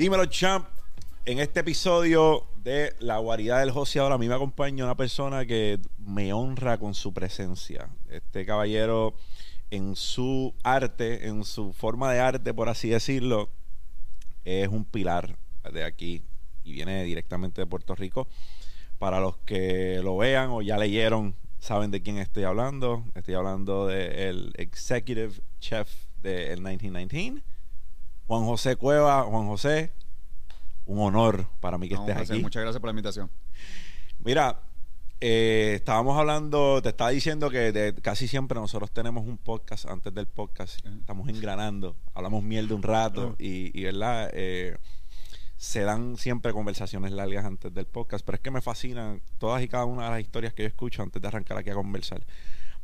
Dímelo, champ. En este episodio de La Guarida del Joseador, a mí me acompaña una persona que me honra con su presencia. Este caballero, en su arte, en su forma de arte, por así decirlo, es un pilar de aquí y viene directamente de Puerto Rico. Para los que lo vean o ya leyeron, saben de quién estoy hablando. Estoy hablando del Executive Chef del 1919, Juan José Cueva. Juan José, un honor para mí que No, estés José, aquí. Muchas gracias por la invitación. Mira, eh, estábamos hablando, te estaba diciendo que de- casi siempre nosotros tenemos un podcast antes del podcast, estamos engranando, hablamos mierda un rato y, verdad, Eh, se dan siempre conversaciones largas antes del podcast, pero es que me fascinan todas y cada una de las historias que yo escucho antes de arrancar aquí a conversar.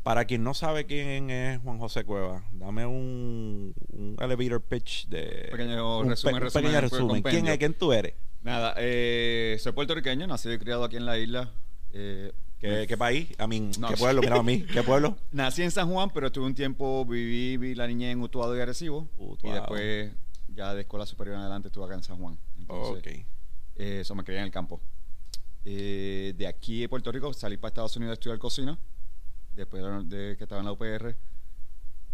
Para quien no sabe quién es Juan José Cueva, dame un, un elevator pitch de Pequeño un, resumen, resumen, pequeño resumen. ¿Quién es? ¿Quién tú eres? Nada, eh, soy puertorriqueño, nacido y criado aquí en la isla. Eh, ¿Qué, país? A mí, No. ¿qué pueblo? Mira a mí, ¿qué pueblo? Nací en San Juan, pero estuve un tiempo, viví, vi la niñez en Utuado y Arecibo. Utuado. Y después, ya de escuela superior en adelante, estuve acá en San Juan. Entonces, ok. eh, eso me crié en el campo. Eh, de aquí de Puerto Rico salí para Estados Unidos a estudiar cocina, después de, que estaba en la UPR.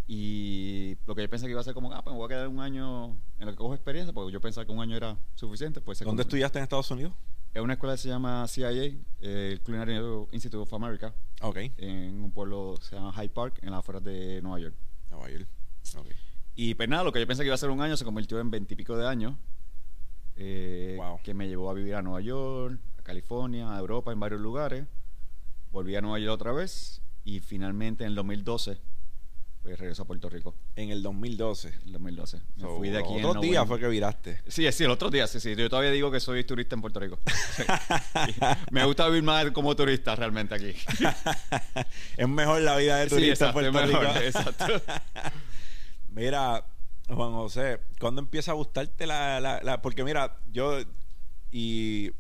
Y lo que yo pensé que iba a ser como, ah, pues me voy a quedar un año en lo que cojo experiencia, porque yo pensaba que un año era suficiente. Pues ¿Dónde estudiaste en Estados Unidos? Es una escuela que se llama CIA, eh, el Culinary Institute of America, Ok. en un pueblo que se llama Hyde Park, en las afueras de Nueva York. Nueva York. Ok. Y pues nada, lo que yo pensé que iba a ser un año se convirtió en veintipico de años. eh, Wow. Que me llevó a vivir a Nueva York, a California, a Europa, en varios lugares. Volví a Nueva York otra vez y finalmente en el 2012 pues regreso a Puerto Rico. En el 2012. En el 2012. Me So, fui de aquí en días noviembre. fue que viraste. Sí, sí, el otro día, sí, sí. Yo todavía digo que soy turista en Puerto Rico. Sí. Me gusta vivir más como turista realmente aquí. es mejor la vida de Sí, turista en exacto, Puerto es mejor, Rico. exacto. Mira, Juan José, ¿cuándo empieza a gustarte la, la, la- Porque mira, yo... Y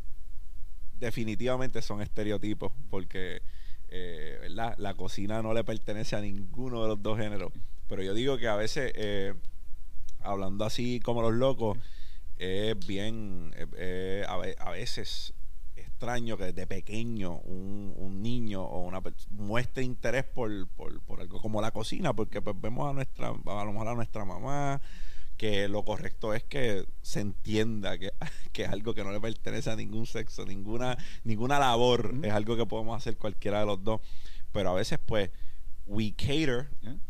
definitivamente son estereotipos, porque, eh, ¿verdad? La cocina no le pertenece a ninguno de los dos géneros. Pero yo digo que a veces, eh, hablando así como los locos, es bien, a, a veces extraño que desde pequeño un, un niño o una muestre interés por, por, por algo como la cocina, porque pues vemos a nuestra, a lo mejor a nuestra mamá, que lo correcto es que se entienda que, que es algo que no le pertenece a ningún sexo, ninguna, ninguna labor, es algo que podemos hacer cualquiera de los dos. Pero a veces pues we cater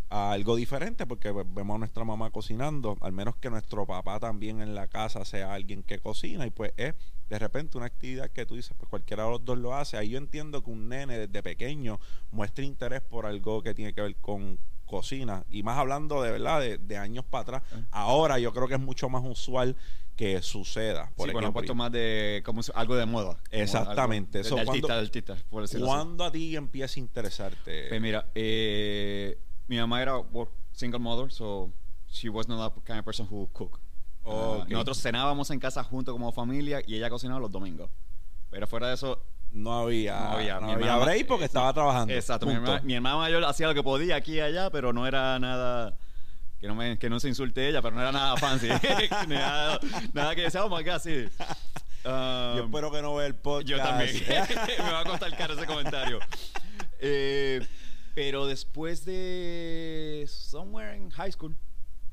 a algo diferente porque pues, vemos a nuestra mamá cocinando, al menos que nuestro papá también en la casa sea alguien que cocina y pues es de repente una actividad que tú dices, pues cualquiera de los dos lo hace. Ahí yo entiendo que un nene desde pequeño muestre interés por algo que tiene que ver con cocina y más hablando de verdad de, de años para atrás. Ah. Ahora yo creo que es mucho más usual que suceda. Por sí, ejemplo, puesto más de como algo de moda. Exactamente. algo Eso, de, ¿cuándo- artista, de artista, por decirlo así. ¿Cuándo a ti empieza a interesarte? Pues mira, eh, mi mamá era single mother, so she was not the kind of person who cook. Ah, nosotros cenábamos en casa juntos como familia y ella cocinaba los domingos. Pero fuera de eso, no había, No había. no Mi había break porque estaba trabajando. exacto, mi hermana, mi hermana mayor hacía lo que podía aquí y allá, pero no era nada que no me que no se insulte ella, pero no era nada fancy. nada, nada que decía, oh my god, sí. Um, Yo espero que no vea el podcast. Yo también. Me va a costar caro ese comentario. Eh, pero después de Somewhere in High School.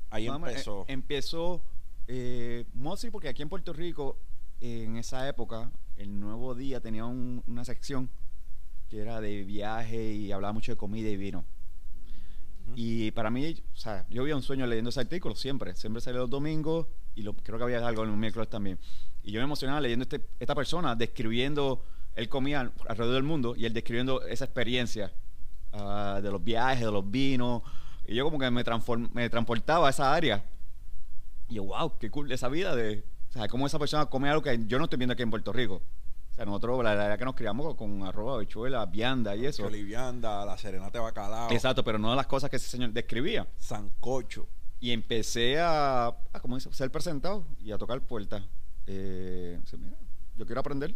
Ahí menos, empezó. eh, empezó. Eh, mostly porque aquí en Puerto Rico, en esa época, el Nuevo Día tenía un- una sección que era de viaje y hablaba mucho de comida y vino. Y para mí, o sea, yo había un sueño leyendo ese artículo siempre. Siempre salía los domingos y lo, creo que había algo en los miércoles también. Y yo me emocionaba leyendo este, esta persona describiendo, él comía alrededor del mundo y él describiendo esa experiencia ah, de los viajes, de los vinos. Y yo como que me, transform- me transportaba a esa área. Y yo, wow, qué cool esa vida de... O sea, cómo esa persona come algo que yo no estoy viendo aquí en Puerto Rico. O sea, nosotros, la verdad que nos criamos con arroz, habichuela, vianda y eso. Olivianda, la serenata de bacalao, Exacto, pero no las cosas que ese señor describía. sancocho. Y empecé a, a como dice, ser presentado y a tocar puertas. Eh, sí, mira, yo quiero aprender.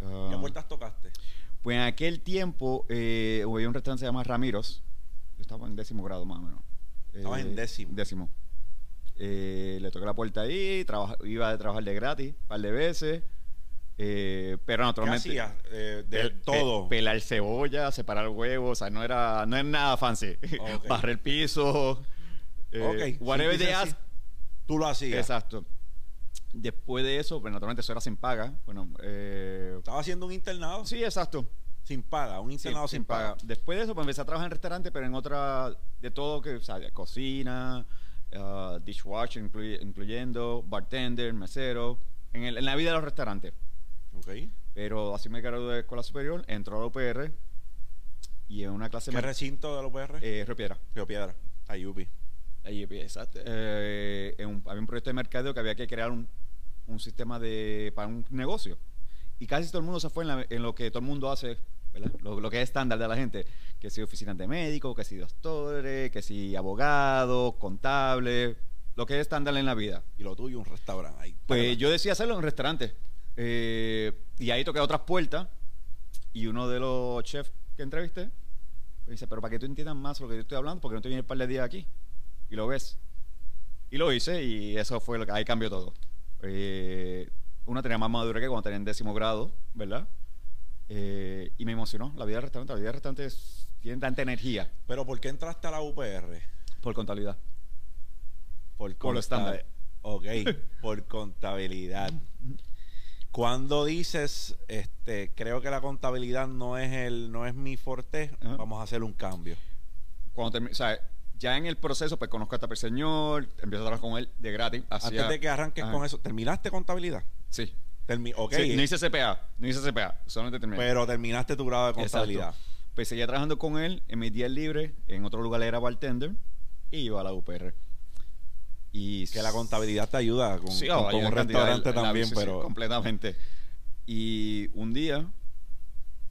Ah, ¿Qué puertas tocaste? Pues en aquel tiempo eh, había un restaurante que se llama Ramiros. Yo estaba en décimo grado más o menos. Estabas en décimo. Décimo. Eh, le toqué la puerta ahí, iba a trabajar de gratis un par de veces. eh, pero ¿Qué naturalmente. hacías? Eh, de Pel- todo. pe- pelar cebolla, separar huevos, o sea, no era, no es nada fancy. Barrer piso. eh, Ok, Whatever they ask. Tú lo hacías. Exacto. Después de eso, pues naturalmente eso era sin paga. Bueno, eh, Estaba haciendo un internado sí, exacto. sin paga, un Sí, internado sin, paga. Después de eso, pues empecé a trabajar en restaurante, pero en otra, de todo que, o sea, de cocina, ah, dishwasher, incluy- incluyendo bartender, mesero, en, el- en la vida de los restaurantes. Ok. Pero así me gradué de escuela superior, entró a la UPR y en una clase ¿Qué recinto de la UPR? eh, Río Piedra. Río Piedra. Ahí, exacto. Eh, en un- había un proyecto de mercadeo que había que crear un, un sistema de para un negocio. Y casi todo el mundo se fue en, la- en lo que todo el mundo hace, ¿verdad? Lo, lo que es estándar de la gente. Que si oficinas de médico, que si doctores, que si abogados, contables, lo que es estándar en la vida. Y lo tuyo, un restaurante ahí. Pues yo decía hacerlo en un restaurante. Eh, y ahí toqué otras puertas. Y uno de los chefs que entrevisté me dice, pero para que tú entiendas más lo que yo estoy hablando, porque no te viene un par de días aquí. Y lo ves. Y lo hice y eso fue lo que ahí cambió todo. Eh, una tenía más madura que cuando tenía en décimo grado, ¿verdad? Eh, y me emocionó la vida del restaurante. La vida del restaurante es- tiene tanta energía Pero ¿por qué entraste a la UPR? por contabilidad. Por, Por los conta- estándares. Ok, por contabilidad. Cuando dices, este, creo que la contabilidad no es el, no es mi forte, vamos a hacer un cambio. Cuando o sea, ya en el proceso, pues conozco a este señor, empiezo a trabajar con él de gratis. hacía- Antes de que arranques con eso, ¿terminaste contabilidad? Sí. Termi- ok, Sí, no hice CPA, no hice CPA, solamente terminé. pero terminaste tu grado de contabilidad. Exacto. Pues seguía trabajando con él en mis días libres, en otro lugar era bartender y iba a la UPR. Y Que la contabilidad te ayuda con, Sí, con- oh, con un restaurante la- también, sí, pero completamente. Y un día,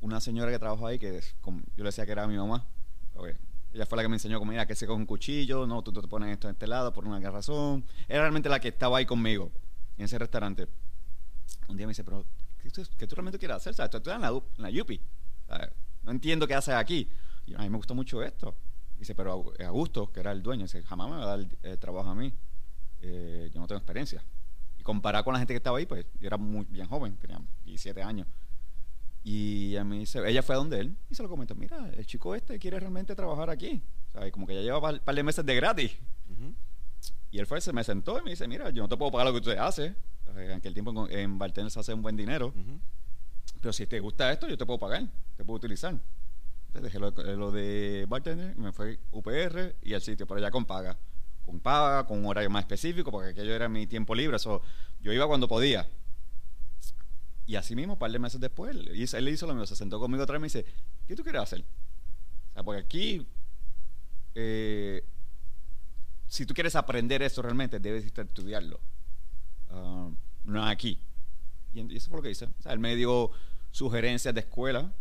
una señora que trabajó ahí, que es como- yo le decía que era mi mamá, ok, ella fue la que me enseñó como, mira, que se con un cuchillo, no, tú, tú te pones esto en este lado por una razón. Era realmente la que estaba ahí conmigo, en ese restaurante. Un día me dice, pero, ¿qué tú, qué tú realmente quieres hacer? O sea, tú estás en la, en la Yupi. O sea, no entiendo qué haces aquí. Y yo, a mí me gustó mucho esto. Dice, pero a Augusto, que era el dueño, dice, jamás me va a dar el, el trabajo a mí. Eh, yo no tengo experiencia. Y comparado con la gente que estaba ahí, pues yo era muy bien joven, tenía 17 años. Y a mí dice, ella fue a donde él y se lo comentó, mira, el chico este quiere realmente trabajar aquí. O sea, y como que ya lleva un par de meses de gratis. Ujú. Y él fue, se me sentó y me dice, mira, yo no te puedo pagar lo que tú haces. En aquel tiempo en, en bartender se hace un buen dinero. Ujú. Pero si te gusta esto, yo te puedo pagar, te puedo utilizar. Entonces dejé lo, lo de bartender y me fue UPR y el sitio, pero ya con paga. Con paga, con un horario más específico, porque aquello era mi tiempo libre. Eso, yo iba cuando podía. Y así mismo, un par de meses después, él hizo, él hizo lo mismo, se sentó conmigo otra vez y me dice, ¿qué tú quieres hacer? O sea, porque aquí, eh, si tú quieres aprender esto realmente, debes estudiarlo. Ah, no aquí. Y, eso fue lo que hice. O sea, él me dio sugerencias de escuela.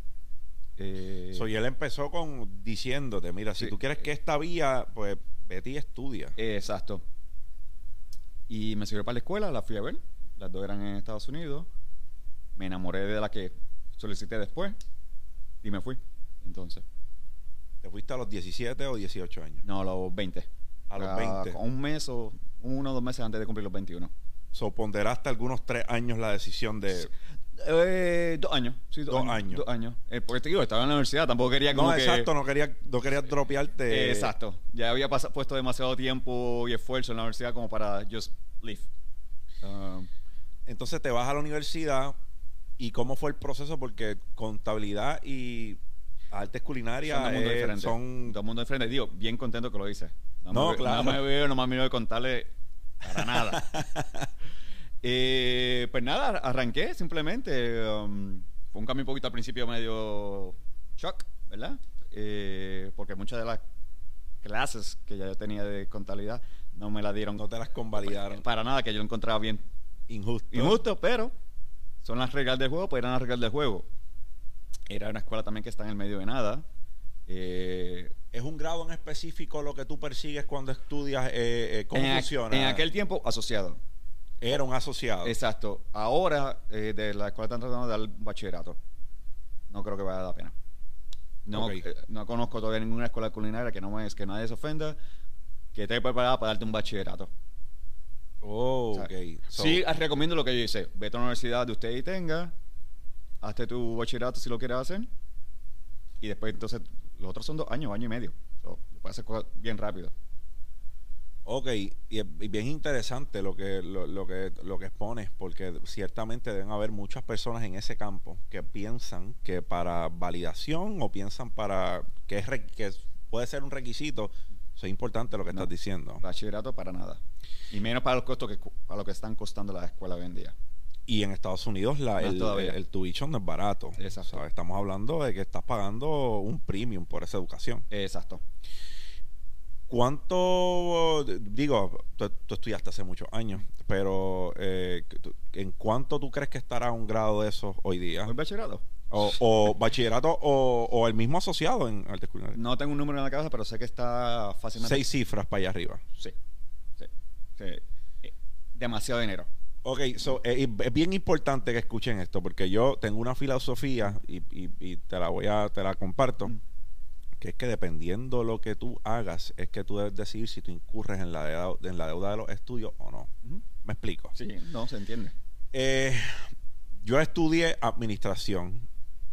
eh, So, y él empezó con diciéndote, mira, si Sí. tú quieres que esta vía, pues vete y estudia. eh, exacto. Y me sirvió para la escuela, la fui a ver. Las dos eran en Estados Unidos. Me enamoré de la que solicité después. Y me fui. Entonces, ¿Te fuiste a los 17 o 18 años? no, a los 20. A los Ah, 20. con Un mes o uno o dos meses antes de cumplir los 21. So, ponderaste algunos tres años la decisión de... Eh, dos años. Sí, dos, Dos años. años. Dos años. Eh, porque te digo, estaba en la universidad, tampoco quería como No, que... exacto, no quería, no quería dropearte. Eh, exacto. Ya había pas- puesto demasiado tiempo y esfuerzo en la universidad como para just leave. Um, Entonces te vas a la universidad y cómo fue el proceso porque contabilidad y artes culinarias son dos mundos diferentes. son dos mundos diferentes. Digo, bien contento que lo hice. No, me, claro. No me veo, no me miro de contarle para nada. Eh, pues nada, arranqué simplemente. um, fue un cambio un poquito al principio medio shock, ¿verdad? Eh, porque muchas de las clases que ya yo tenía de contabilidad no me las dieron no te las convalidaron. para nada, que yo lo encontraba bien Injusto. injusto, pero son las reglas del juego, pues eran las reglas del juego. Era una escuela también que está en el medio de nada. Eh, ¿Es un grado en específico lo que tú persigues cuando estudias? eh, eh, ¿Cómo en, funciona? en aquel tiempo, asociado. Era un asociado. Exacto. Ahora, eh, de la escuela están tratando de dar bachillerato. No creo que valga la pena. No, conozco todavía ninguna escuela culinaria que no me, que nadie se ofenda, que esté preparada para darte un bachillerato. Oh, O sea, ok. So, sí, ah, recomiendo lo que yo hice. Vete a la universidad de usted y tenga, hazte tu bachillerato si lo quieres hacer, y después entonces los otros son dos años, año y medio. So, puedes hacer cosas bien rápido. Ok, y y bien interesante lo que, lo, lo que, lo que expones, porque ciertamente deben haber muchas personas en ese campo que piensan que para validación o piensan para que, es que puede ser un requisito, eso es importante lo que No. estás diciendo. Bachillerato para nada. Y menos para los costos que para lo que están costando las escuelas hoy en día. Y en Estados Unidos la, el, el, el tuition no es barato. Exacto. O sea, estamos hablando de que estás pagando un premium por esa educación. Exacto. ¿Cuánto, digo, tú, tú estudiaste hace muchos años, pero eh, ¿en cuánto tú crees que estará un grado de eso hoy día? ¿El bachillerato? O, o bachillerato o, o el mismo asociado en artes culinarias. No tengo un número en la cabeza, pero sé que está fácilmente. Seis cifras para allá arriba. Sí. Sí. sí. Eh, Demasiado dinero. Ok, so, eh, es bien importante que escuchen esto, porque yo tengo una filosofía y, y- y te la voy a, te la comparto, Mm. que es que dependiendo lo que tú hagas, es que tú debes decidir si tú incurres en la deuda, en la deuda de los estudios o no. ¿Me explico? Sí, no se entiende. Eh, yo estudié administración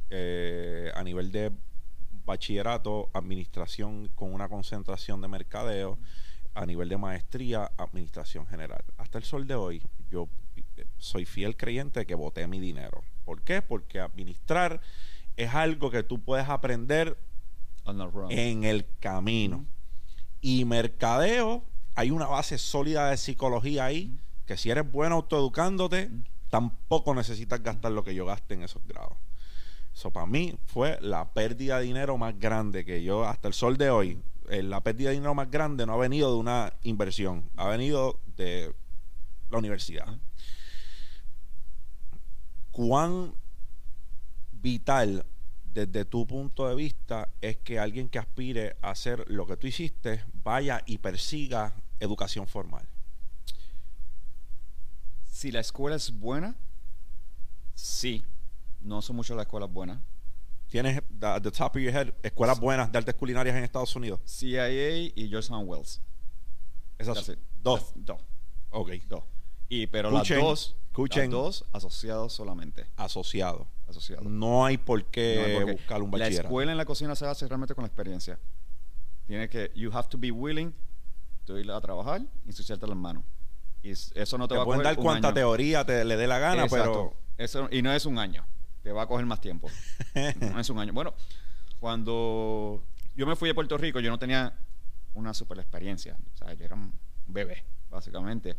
eh, a nivel de bachillerato, administración con una concentración de mercadeo, a nivel de maestría, administración general. Hasta el sol de hoy, yo eh, soy fiel creyente de que boté mi dinero. ¿Por qué? Porque administrar es algo que tú puedes aprender en el camino. Y mercadeo, hay una base sólida de psicología ahí, que si eres bueno autoeducándote, tampoco necesitas gastar lo que yo gasté en esos grados. Eso para mí fue la pérdida de dinero más grande que yo, hasta el sol de hoy, la pérdida de dinero más grande no ha venido de una inversión, ha venido de la universidad. ¿Cuán vital desde tu punto de vista es que alguien que aspire a hacer lo que tú hiciste vaya y persiga educación formal? Si la escuela es buena, sí. No son muchas las escuelas buenas. ¿Tienes, at the top of your head, escuelas buenas de artes culinarias en Estados Unidos? CIA y Georgetown Wells. Esas dos. Dos. Ok. Dos. Y, pero las dos, escuchen. las dos asociados solamente. Asociados. Asociados. No hay por qué No hay buscar un La bachillerato. escuela en la cocina se hace realmente con la experiencia. Tiene que, you have to be willing to ir a trabajar y ensuciarte las manos. Y eso no te, Te va a pueden dar año. teoría te le dé la gana, Exacto. Eso, y no es un año. Te va a coger más tiempo. No es un año. Bueno, cuando yo me fui de Puerto Rico, yo no tenía una super experiencia. O sea, yo era un bebé, básicamente.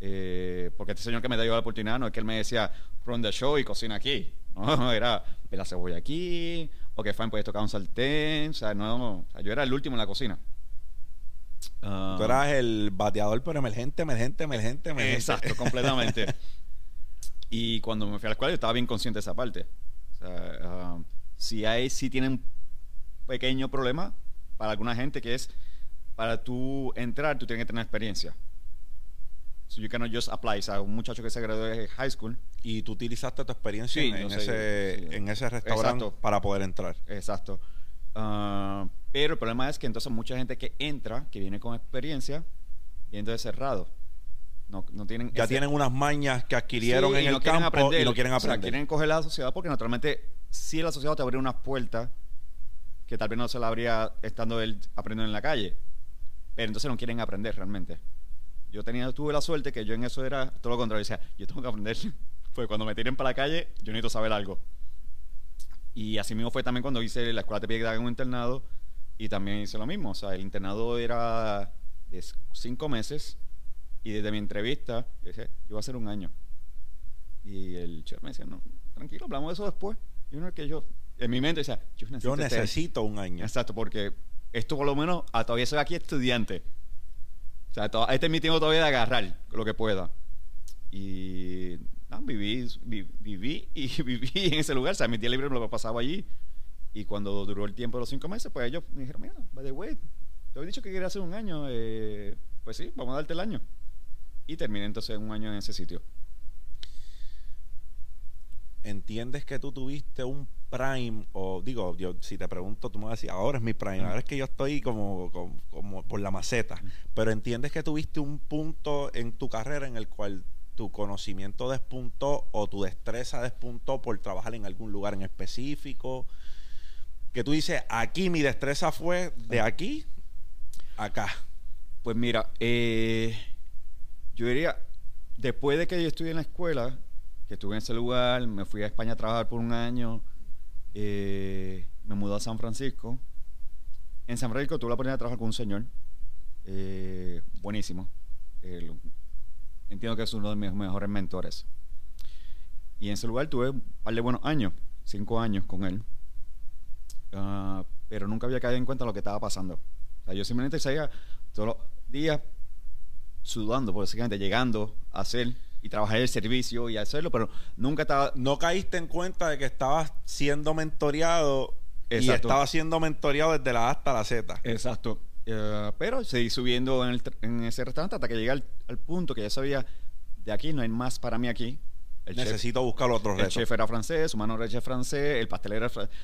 Eh, porque este señor que me dio la oportunidad no es que él me decía, run the show y cocina aquí. No, era, la cebolla aquí, ok, fine, puedes tocar un sartén. O sea, no, o sea, yo era el último en la cocina. Ah, Tú eras el bateador, pero emergente, emergente, emergente, emergente. Exacto, completamente. y cuando me fui a la escuela yo estaba bien consciente de esa parte. O sea, ah, si hay, si tienen un pequeño problema para alguna gente que es, para tú entrar, tú tienes que tener experiencia. So you cannot just apply. O sea, un muchacho que se graduó de high school, Y tú utilizaste tu experiencia Sí, en, sé, ese, sí. en ese restaurante Exacto. para poder entrar. exacto. Ah, pero el problema es que entonces mucha gente que entra, que viene con experiencia, viene cerrado. No, no tienen Ya ese- tienen unas mañas que adquirieron Sí, en el campo aprender. y no quieren O sea, aprender. quieren coger la sociedad porque naturalmente sí la sociedad te abre unas puertas que tal vez no se la abría estando él aprendiendo en la calle. Pero entonces no quieren aprender realmente. Yo tenía, tuve la suerte que yo en eso era todo lo contrario. Decía, yo tengo que aprender. Porque cuando me tiren para la calle, yo necesito saber algo. Y así mismo fue también cuando hice la escuela te pide que haga un internado. Y también hice lo mismo. O sea, el internado era de cinco meses. Y desde mi entrevista, yo decía, yo voy a hacer un año. Y el chef me decía, no, tranquilo, hablamos de eso después. Y uno es que yo, en mi mente decía, yo necesito, Yo este- necesito un año. Exacto, porque esto por lo menos, ah, todavía soy aquí estudiante. O sea, to- este es mi tiempo todavía de agarrar lo que pueda. Y no, viví, vi- viví y viví en ese lugar. O sea, mi día libre me lo pasaba allí. Y cuando duró el tiempo de los cinco meses, pues ellos me dijeron, mira, by the way, te había dicho que quería hacer un año. eh, pues sí, vamos a darte el año. Y terminé entonces un año en ese sitio. ¿entiendes que tú tuviste un prime? O digo, yo si te pregunto, tú me vas a decir, ahora es mi prime, ahora es que yo estoy como, como, como por la maceta. Pero ¿entiendes que tuviste un punto en tu carrera en el cual tu conocimiento despuntó o tu destreza despuntó por trabajar en algún lugar en específico? Que tú dices, aquí mi destreza fue de aquí a acá. Pues mira, eh, yo diría, después de que yo estudié en la escuela, que estuve en ese lugar, me fui a España a trabajar por un año, eh, me mudé a San Francisco. En San Francisco tuve la oportunidad de trabajar con un señor, eh, buenísimo. Entiendo que es uno de mis mejores mentores. Y en ese lugar tuve un par de buenos años, cinco años con él. Ah, pero nunca había caído en cuenta lo que estaba pasando. O sea, yo simplemente seguía todos los días sudando, básicamente, llegando a hacer y trabajar el servicio y hacerlo, pero nunca estaba... No caíste en cuenta de que estabas siendo mentoreado y Exacto. estabas siendo mentoreado desde la A hasta la Z. Exacto. Eh, pero seguí subiendo en, el ese restaurante hasta que llegué al, al punto que ya sabía, de aquí no hay más para mí aquí. El chef- Necesito buscar otros El retos. chef era francés, su mano era chef francés, el pastelero era francés.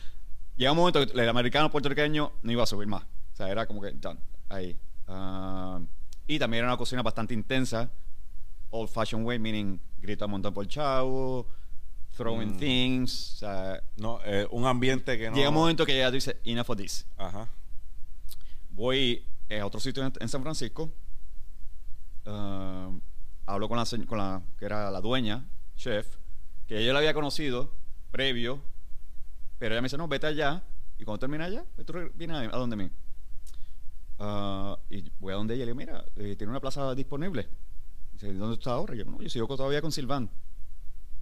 Llega un momento que el americano puertorriqueño no iba a subir más. O sea, era como que done, ahí. Ah, y también era una cocina bastante intensa. Old fashioned way, meaning grita un montón por el chavo, throwing Mm. things. O sea, No, eh, un ambiente que no. llega un momento que ya tú dices, enough of this. Ajá. Voy eh, a otro sitio en, en San Francisco. ah, hablo con la, con la que era la dueña, chef, que yo la había conocido previo, pero ella me dice, no, vete allá. Y cuando termine allá, pues tú vienes a, a donde mí. Ah, y voy a donde ella y le digo, mira, eh, tiene una plaza disponible. Dice, ¿dónde estás ahora? Y yo, no, yo sigo todavía con Silván.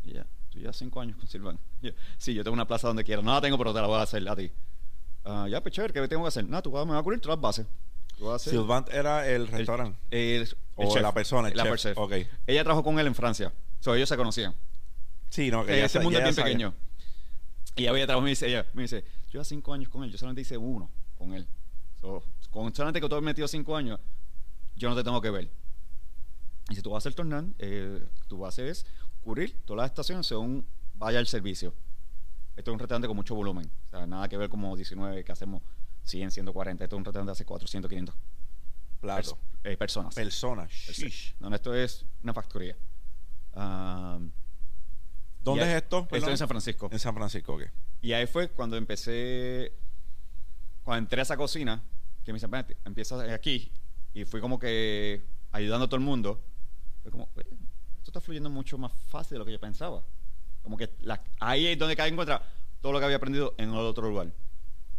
Y ya, tú ya cinco años con Silván. Yo, sí, yo tengo una plaza donde quiera. No la tengo, pero te la voy a hacer a ti. Ah, ya, pues chévere, ¿qué tengo que hacer? Nada, tú vas, me vas a cubrir todas las bases. Sylvant era el el- restaurante. el- O el chef. la persona, el La chef. chef. Ok. Ella trabajó con él en Francia. So, ellos se conocían. Sí, no, que Eh, ese mundo es bien sabía. pequeño. Y ella había trabajado, me dice, ella me dice, yo ya cinco años con él, yo solamente hice uno con él. So, con solamente que tú has metido cinco años, yo no te tengo que ver. Y si tú vas a hacer tornar, eh, tú vas a hacer es cubrir todas las estaciones según vaya el servicio. Esto es un restaurante con mucho volumen. O sea, nada que ver como 19 que hacemos 100, 140. Esto es un restaurante de hace 400, 500 Plato. pers- eh, personas. Personas. Shish. No, no, esto es una factoría. ¿Dónde ahí- es esto? Esto Perdón. en San Francisco. En San Francisco, ok. Y ahí fue cuando empecé, cuando entré a esa cocina, que me dice, "Ven, empieza aquí, y fui como que ayudando a todo el mundo. Fue como, "Oye, esto está fluyendo mucho más fácil de lo que yo pensaba. Como que la- ahí es donde cada encuentra todo lo que había aprendido en otro lugar.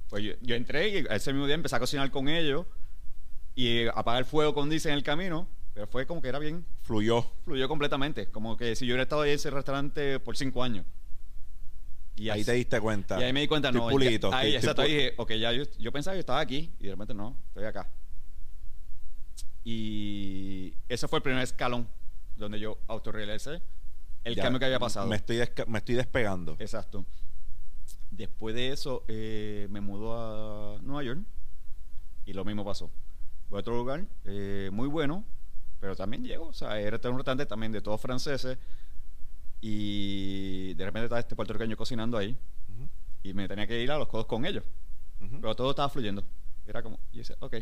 Pues yo, yo entré y ese mismo día empecé a cocinar con ellos y apagar el fuego con dice en el camino, pero fue como que era bien, Fluyó. fluyó completamente. Como que si yo hubiera estado ahí en ese restaurante por cinco años. Y ahí te diste cuenta. y ahí me di cuenta, no. pulito, ya- ahí, estoy- exacto, estoy dije, ok, ya yo, yo pensaba que estaba aquí y de repente no, estoy acá. Y ese fue el primer escalón donde yo autorrealicé el Ya, cambio que había pasado. Me estoy, me estoy despegando. Exacto. Después de eso, eh, me mudó a Nueva York y lo mismo pasó. Voy a otro lugar eh, muy bueno, pero también llego. O sea, era un restaurante también de todos franceses y de repente estaba este puertorriqueño cocinando ahí y me tenía que ir a los codos con ellos. Pero todo estaba fluyendo. Era como, y decía, ok.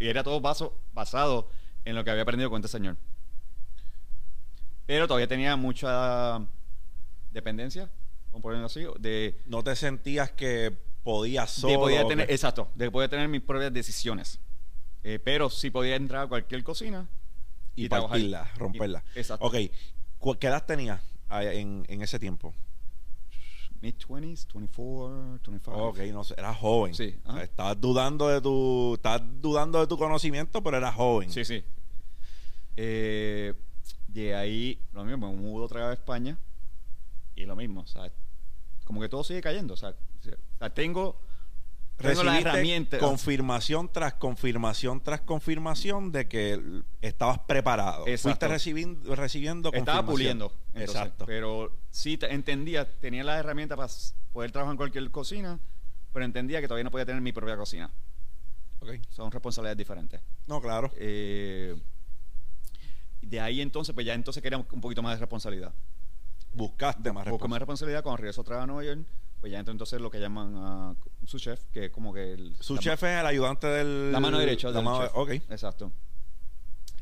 Y era todo baso, basado en lo que había aprendido con este señor. Pero todavía tenía mucha dependencia, vamos a ponerlo así, de, No te sentías que podías solo. de poder tener, que- exacto, de poder tener mis propias decisiones. Eh, pero sí podía entrar a cualquier cocina y, trabajar. partirla, romperla. Y- exacto. Ok. ¿Cu- ¿Qué edad tenías en, en ese tiempo? Mid-20s, 24, 25. Ok, no sé, eras joven. Sí, O sea, ajá. estabas dudando de tu, estabas dudando de tu conocimiento, pero eras joven. Sí, sí. Eh, de ahí, lo mismo, me mudo otra vez a España y lo mismo, o sea, como que todo sigue cayendo, o sea, o sea, tengo, Recibiste confirmación tras confirmación tras confirmación de que estabas preparado. Exacto. Fuiste recibiendo, recibiendo Estaba puliendo. entonces, Exacto. Pero sí te- entendía, tenía las herramientas para poder trabajar en cualquier cocina, pero entendía que todavía no podía tener mi propia cocina. Ok. Son responsabilidades diferentes. No, claro. Eh, de ahí entonces, pues ya entonces quería un poquito más de responsabilidad. buscaste más Busco más responsabilidad. responsabilidad cuando regreso otra vez a Nueva York, pues ya entro entonces lo que llaman ah, su chef, que es como que el, Su la- chef es el ayudante del... la mano derecha la del mano- chef. Ok. Exacto.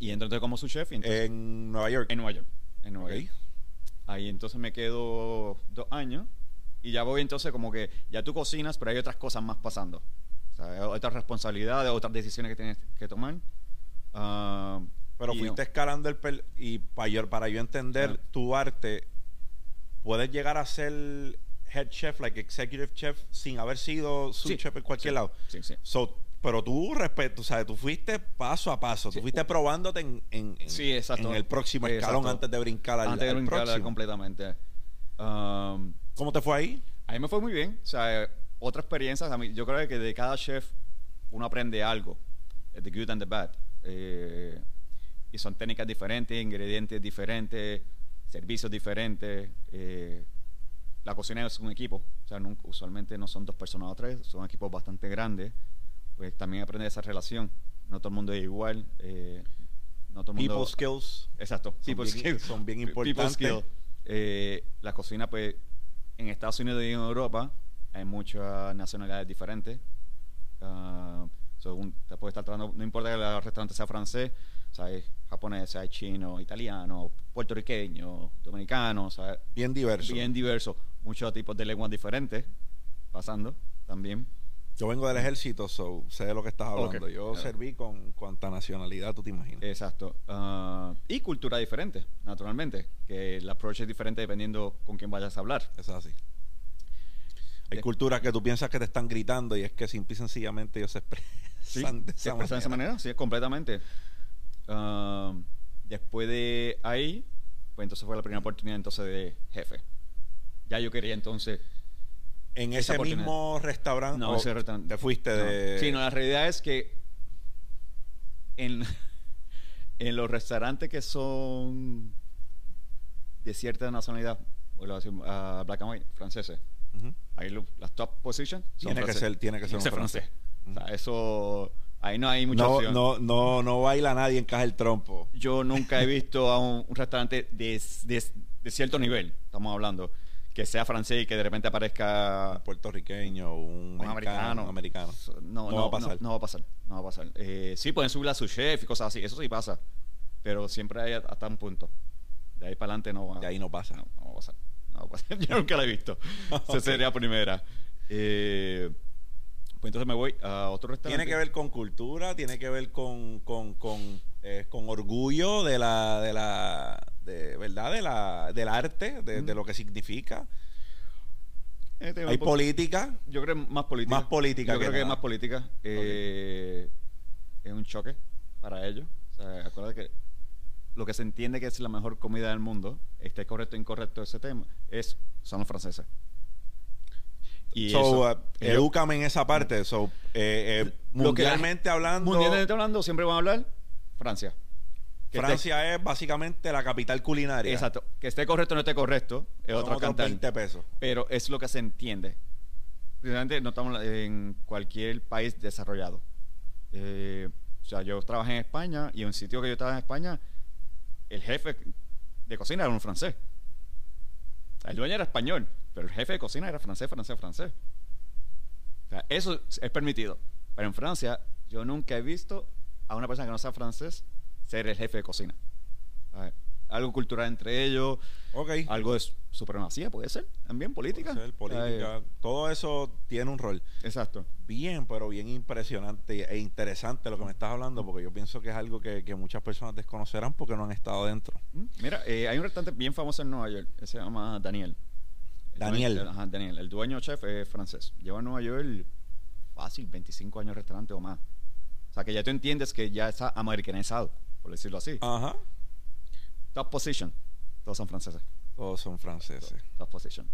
Y entro entonces como su chef entonces- En Nueva York. en Nueva York. En Nueva. York. Ahí entonces me quedo dos años y ya voy entonces como que ya tú cocinas, pero hay otras cosas más pasando. O sea, hay otras responsabilidades, otras decisiones que tienes que tomar. Ah, Pero fuiste no. escalando el... Y para yo, para yo entender tu arte, puedes llegar a ser head chef, like executive chef, sin haber sido su Sí, chef en cualquier sí, lado. Sí, sí. So, pero tú respeto, o sea, tú fuiste paso a paso, tú fuiste probándote en, en, en- exacto. en el próximo Exacto. escalón antes de brincar al, Antes de al brincar próximo. completamente. Ah, ¿Cómo te fue ahí? A mí me fue muy bien. O sea, eh, otra experiencia. A mí, yo creo que de cada chef uno aprende algo. The good and the bad. Eh, y son técnicas diferentes, ingredientes diferentes, servicios diferentes. eh, la cocina es un equipo. O sea, usualmente no son dos personas o tres, son equipos bastante grandes. Pues también aprende esa relación. No todo el mundo es igual. eh, no todo el mundo... People skills. Exacto. Son People bien- skills. son bien People importantes. skill. Eh, la cocina, pues, en Estados Unidos y en Europa hay muchas nacionalidades diferentes. Ah, so, un- te puede estar tratando, no importa que el restaurante sea francés, o sea, japonés, hay chino, italiano, puertorriqueño, dominicano, o sea, Bien diverso. bien diverso. Muchos tipos de lenguas diferentes pasando también. Yo vengo del ejército, so sé de lo que estás hablando. Yo Claro. serví con cuanta nacionalidad tú te imaginas. Exacto. Ah, y cultura diferente, naturalmente, que el approach es diferente dependiendo con quién vayas a hablar. Es así. Hay De- culturas que tú piensas que te están gritando y es que simple y sencillamente ellos se expresan Sí, de se esa expresa de esa manera. manera, sí, completamente. Ah, después de ahí, pues entonces fue la primera oportunidad entonces de jefe. Ya yo quería entonces... En ese mismo restaurante, No, ese restaurante- te fuiste no. de... Sí, no, la realidad es que en, en los restaurantes que son de cierta nacionalidad, vuelvo a decir, ah, black and white, franceses, ahí lo- las top positions son Tiene que franceses. ser- tiene que ser un francés. O sea, eso, ahí no hay mucha No, opción. no, no, no baila nadie en caja el trompo. Yo nunca he visto a un, un restaurante de, de- de cierto nivel, estamos hablando, que sea francés y que de repente aparezca Un puertorriqueño, un, un americano. un americano. No, No va a pasar. No, va a pasar. No va a pasar. Eh, sí, pueden subir a su chef y cosas así. Eso sí pasa. Pero siempre hay hasta un punto. De ahí para adelante no va De ahí no pasa. No, no va a pasar. No va a pasar. Yo nunca la he visto. Esa sería primera. Eh, pues entonces me voy a otro restaurante. Tiene que ver con cultura, tiene que ver con, con, con, eh, con orgullo de la, de la, de verdad, de la, del arte, de, de lo que significa. Eh, Hay política. Yo creo más política. Más política Yo que creo que es nada. más política. Eh, Es un choque para ellos. O sea, acuérdate que lo que se entiende que es la mejor comida del mundo, esté correcto o incorrecto ese tema, es, son los franceses. Y so, eso, uh, edúcame en esa parte. So, eh, eh, la- mundialmente hablando, mundialmente hablando, siempre van a hablar Francia. Que esté- Francia es básicamente la capital culinaria. exacto. Que esté correcto o no esté correcto, es Son otro otros cantar. 20 pesos. pero es lo que se entiende. Precisamente no estamos en cualquier país desarrollado. Eh, o sea, yo trabajé en España y en un sitio que yo estaba en España, el jefe de cocina era un francés. El dueño era español, pero el jefe de cocina era francés, francés, francés. O sea, eso es permitido. Pero en Francia, yo nunca he visto a una persona que no sea francés ser el jefe de cocina. Algo cultural entre ellos, Ok. algo de su- supremacía, puede ser, también política. Puede ser, política. Ay, Todo eso tiene un rol. exacto. Bien, pero bien impresionante e interesante lo que me estás hablando, porque yo pienso que es algo que, que muchas personas desconocerán porque no han estado dentro. Mira, eh, hay un restaurante bien famoso en Nueva York, que se llama Daniel. El Daniel. ajá, Daniel. El dueño chef es francés. Lleva en Nueva York fácil 25 años de restaurante o más. O sea, que ya tú entiendes que ya está americanizado, por decirlo así. Ajá. Top position. Todos son franceses. Todos son franceses. Top position.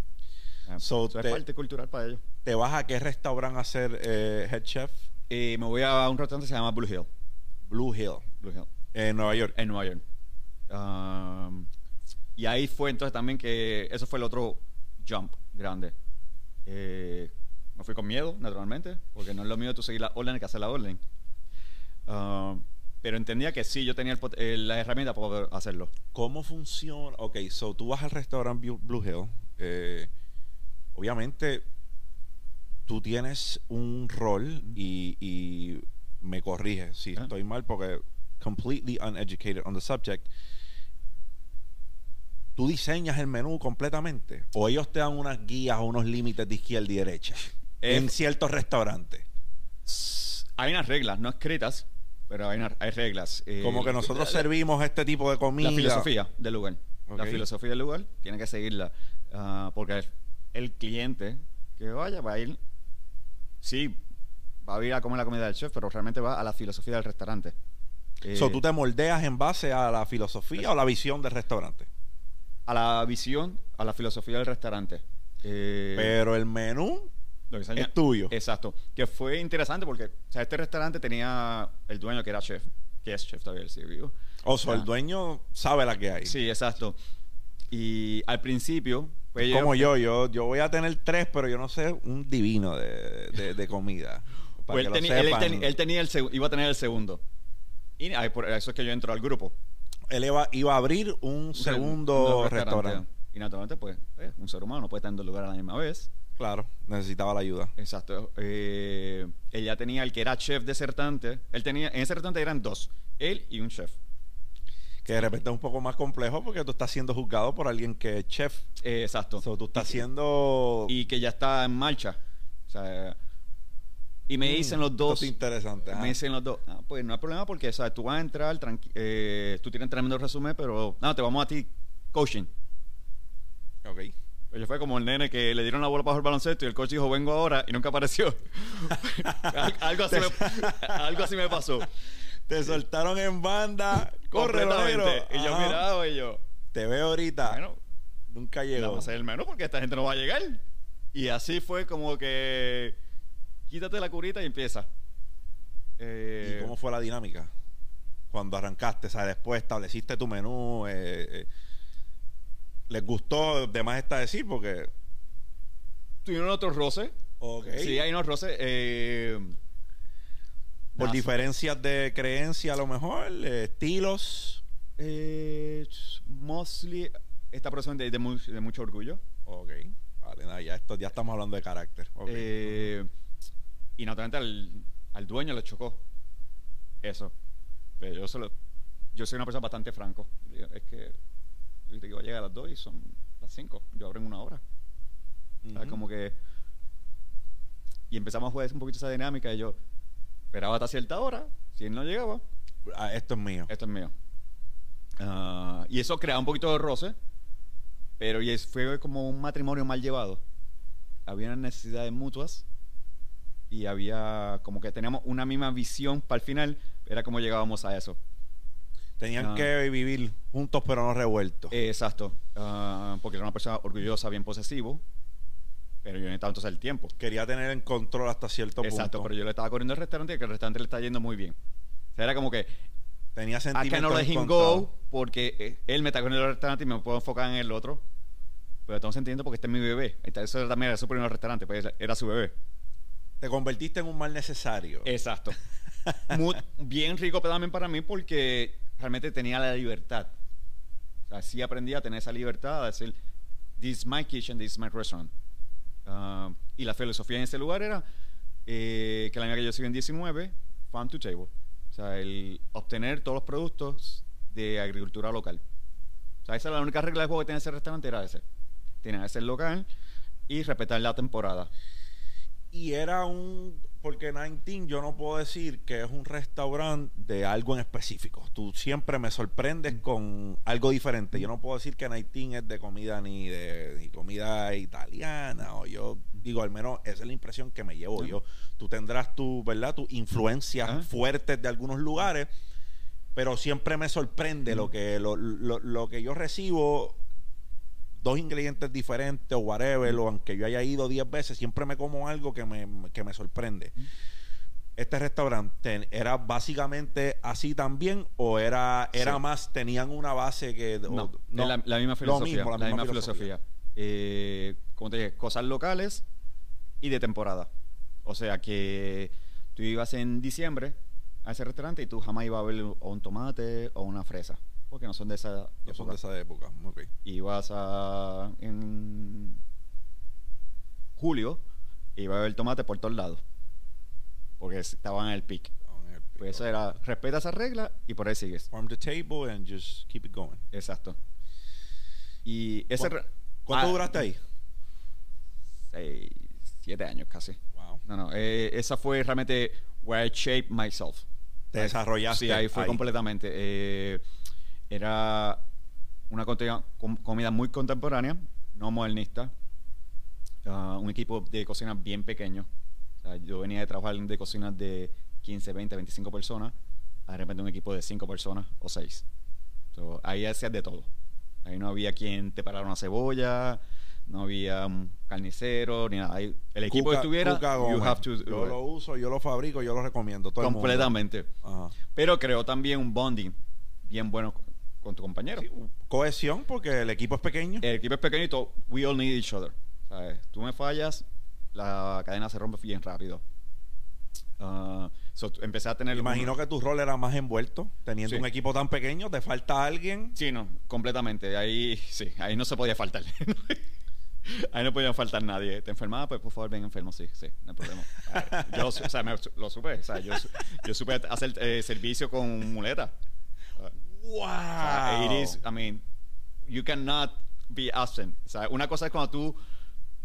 Eh, So, eso te- es parte cultural para ellos. ¿Te vas a qué restaurante a ser eh, head chef? Eh, me voy a un restaurante que se llama Blue Hill. Blue Hill, Blue Hill. en Nueva York. en Nueva York. Um, y ahí fue entonces también que eso fue el otro jump grande. Eh, me fui con miedo, naturalmente, porque no es lo mío tú seguir la orden que hacer la orden. Um, pero entendía que sí, yo tenía el eh, la herramienta para poder hacerlo. ¿Cómo funciona? Ok, so tú vas al restaurante Blue Hill. eh, obviamente, tú tienes un rol y, y me corrige si Ah. estoy mal porque completely uneducated on the subject. ¿Tú diseñas el menú completamente? ¿O ellos te dan unas guías o unos límites de izquierda y derecha? Eh, en ciertos restaurantes. Hay unas reglas, no escritas, pero hay, hay reglas. Eh, Como que nosotros la- servimos este tipo de comida. La filosofía del lugar. La filosofía del lugar tiene que seguirla. ah, porque el cliente que vaya va a ir. Sí, va a ir a comer la comida del chef, pero realmente va a la filosofía del restaurante. Eh, So, ¿Tú te moldeas en base a la filosofía o la visión del restaurante? A la visión, a la filosofía del restaurante. Eh, Pero el menú lo es tuyo. Exacto. Que fue interesante porque o sea, este restaurante tenía el dueño que era chef, que es chef todavía, sigue vivo. O sea, el dueño sabe la que hay. Sí, exacto. Y al principio, pues Como yo, yo, yo voy a tener tres, pero yo no sé un divino de, de- de comida. Para Pues que él, lo él, tenía el iba a tener el segundo. Y por eso es que yo entro al grupo. Él iba, iba a abrir un segundo Un restaurante. Y naturalmente, pues, eh, un ser humano no puede estar en dos lugares a la misma vez. Claro, necesitaba la ayuda. Exacto. Eh, él ya tenía el que era chef desertante. Él tenía, en ese restaurante eran dos, él y un chef. Que de repente es un poco más complejo porque tú estás siendo juzgado por alguien que es chef. Eh, exacto. So, tú estás siendo... Y que ya está en marcha. O sea, y me Mm, dicen los dos. esto es interesante. Me dicen los dos, ah, pues no hay problema porque, ¿sabes? Tú vas a entrar, eh, tú tienes tremendo resumen, pero no, te vamos a ti coaching. Ok. Yo fue como el nene que le dieron la bola para el baloncesto y el coach dijo, vengo ahora y nunca apareció. Al- algo, así me, algo así me pasó. Te soltaron en banda. Corre. Y yo miraba y yo, Te veo ahorita. bueno, Nunca vamos llegó. a hacer el menú porque esta gente no va a llegar. Y así fue como que quítate la curita y empieza. Eh, ¿Y cómo fue la dinámica? Cuando arrancaste, o sea, después estableciste tu menú. eh, eh, ¿Les gustó? De más está decir, porque. Tuvieron otros roces. Ok. Sí, hay unos roces. Eh, Por nada, diferencias de creencia, a lo mejor, eh, estilos. Eh, mostly esta persona de, de, mu- de mucho orgullo. Ok. Vale, nada, ya, esto, ya estamos hablando de carácter. Ok. Eh, y naturalmente al, al dueño le chocó eso. Pero yo, solo, yo soy una persona bastante franco. Digo, Es que yo que iba a llegar a las 2 y son las 5. Yo abro en una hora. Sea, Ujú. Como que... Y empezamos a jugar un poquito esa dinámica y yo esperaba hasta cierta hora. Si él no llegaba, Ah, esto es mío. esto es mío. Ah, y eso crea un poquito de roce, pero y fue como un matrimonio mal llevado. Había necesidades mutuas y había como que teníamos una misma visión para el final, era como llegábamos a eso. Tenían Ah. que vivir juntos, pero no revueltos. Eh, exacto, Ah, porque era una persona orgullosa, bien posesivo, pero yo necesitaba entonces el tiempo. Quería tener en control hasta cierto Exacto, punto. pero yo le estaba corriendo al restaurante y que el restaurante le está yendo muy bien. O sea, era como que Tenía I sentimientos cannot let him go porque eh, él me está corriendo al restaurante y me puedo enfocar en el otro. Pero estamos entendiendo porque este es mi bebé. Eso también era su primer restaurante, pues era su bebé. Te convertiste en un mal necesario. Exacto. Muy- bien rico también para mí porque realmente tenía la libertad. O sea, sí aprendí a tener esa libertad, a decir, this is my kitchen, this is my restaurant. Ah, y la filosofía en ese lugar era eh, que la año que yo sigo en 19, farm to table. O sea, el obtener todos los productos de agricultura local. O sea, esa era la única regla de juego que tenía ese restaurante, era ese. Tenía ese local y respetar la temporada. Y era un. Porque 19, yo no puedo decir que es un restaurante de algo en específico. Tú siempre me sorprendes con algo diferente. Yo no puedo decir que 19 es de comida ni de ni comida italiana. O yo digo, al menos esa es la impresión que me llevo yo. Tú tendrás tu, ¿verdad? Tus influencias Ajá. fuertes de algunos lugares. Pero siempre me sorprende lo que lo, lo- lo que yo recibo dos ingredientes diferentes o whatever, o aunque yo haya ido 10 veces, siempre me como algo que me, que me sorprende. Este restaurante era básicamente así también o era era Sí. más tenían una base que o- No, la, la misma Lo filosofía. mismo, la, misma filosofía. Eh, como te dije, cosas locales y de temporada. O sea que tú ibas en diciembre a ese restaurante y tú jamás ibas a ver o un tomate o una fresa, porque no son de esa No son de esa época. Ok. Ibas a en julio y ibas a ver tomate por todos lados, porque estaban en el pic. Pues eso era, respeta esa regla y por ahí sigues. Farm the table and just keep it going. Exacto. Y ese... ¿Cu- re- ¿Cuánto ah, duraste ahí? seis, siete años casi. Wow. No, no, eh, esa fue realmente where I shaped myself. Te desarrollaste. Sí, ahí fue completamente. Eh, era una comida muy contemporánea, no modernista. Ah, un equipo de cocina bien pequeño. O sea, yo venía de trabajar de cocinas de 15, 20, 25 personas. De repente un equipo de 5 personas o 6. So, ahí hacías de todo. Ahí no había quien te parara una cebolla, no había un carnicero, ni nada. Ahí, el equipo Cuca- que estuviera, Cuca you Gómez. have to do yo it. lo uso, yo lo fabrico, yo lo recomiendo. Todo el mundo. completamente. Pero creó también un bonding bien bueno con, tu compañero. Sí, cohesión porque el equipo es pequeño. El equipo es pequeño y todo, we all need each other. ¿sabes? Tú me fallas, la cadena se rompe bien rápido. Ah, so, empecé a tener... Imagino una- que tu rol era más envuelto. Teniendo Sí. un equipo tan pequeño, te falta alguien. Sí, no, completamente. Ahí sí, ahí no se podía faltar. ahí no podía faltar nadie. ¿Te enfermaba? Pues por favor ven enfermo, sí, sí, no hay problema. Ah, Yo o sea, me- lo supe, o sea, yo, yo supe hacer eh, servicio con muleta. ¡Wow! O sea, it is, I mean, you cannot be absent. O sea, una cosa es cuando tú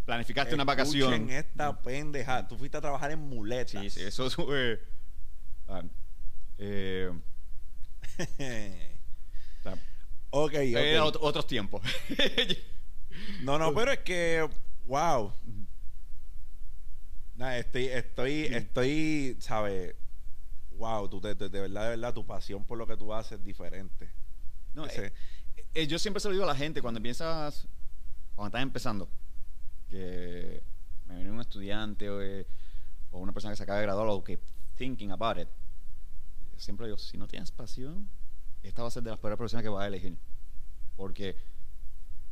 planificaste una vacación. Escuchen esta pendeja. Tú fuiste a trabajar en muletas. Sí, sí, eso es. eh, ah, eh, o sea, ok, ok. era ot- otros tiempos. No, no, pero es que, wow. Nah, estoy, estoy, estoy, ¿sabes? Wow, tú te- te- de verdad, de verdad, tu pasión por lo que tú haces es diferente. No, Ese- eh, eh, yo siempre se lo digo a la gente cuando empiezas, cuando estás empezando, que me viene un estudiante o, eh, o una persona que se acaba de graduar o que thinking about it. Siempre digo, si no tienes pasión, esta va a ser de las peores profesiones que vas a elegir. Porque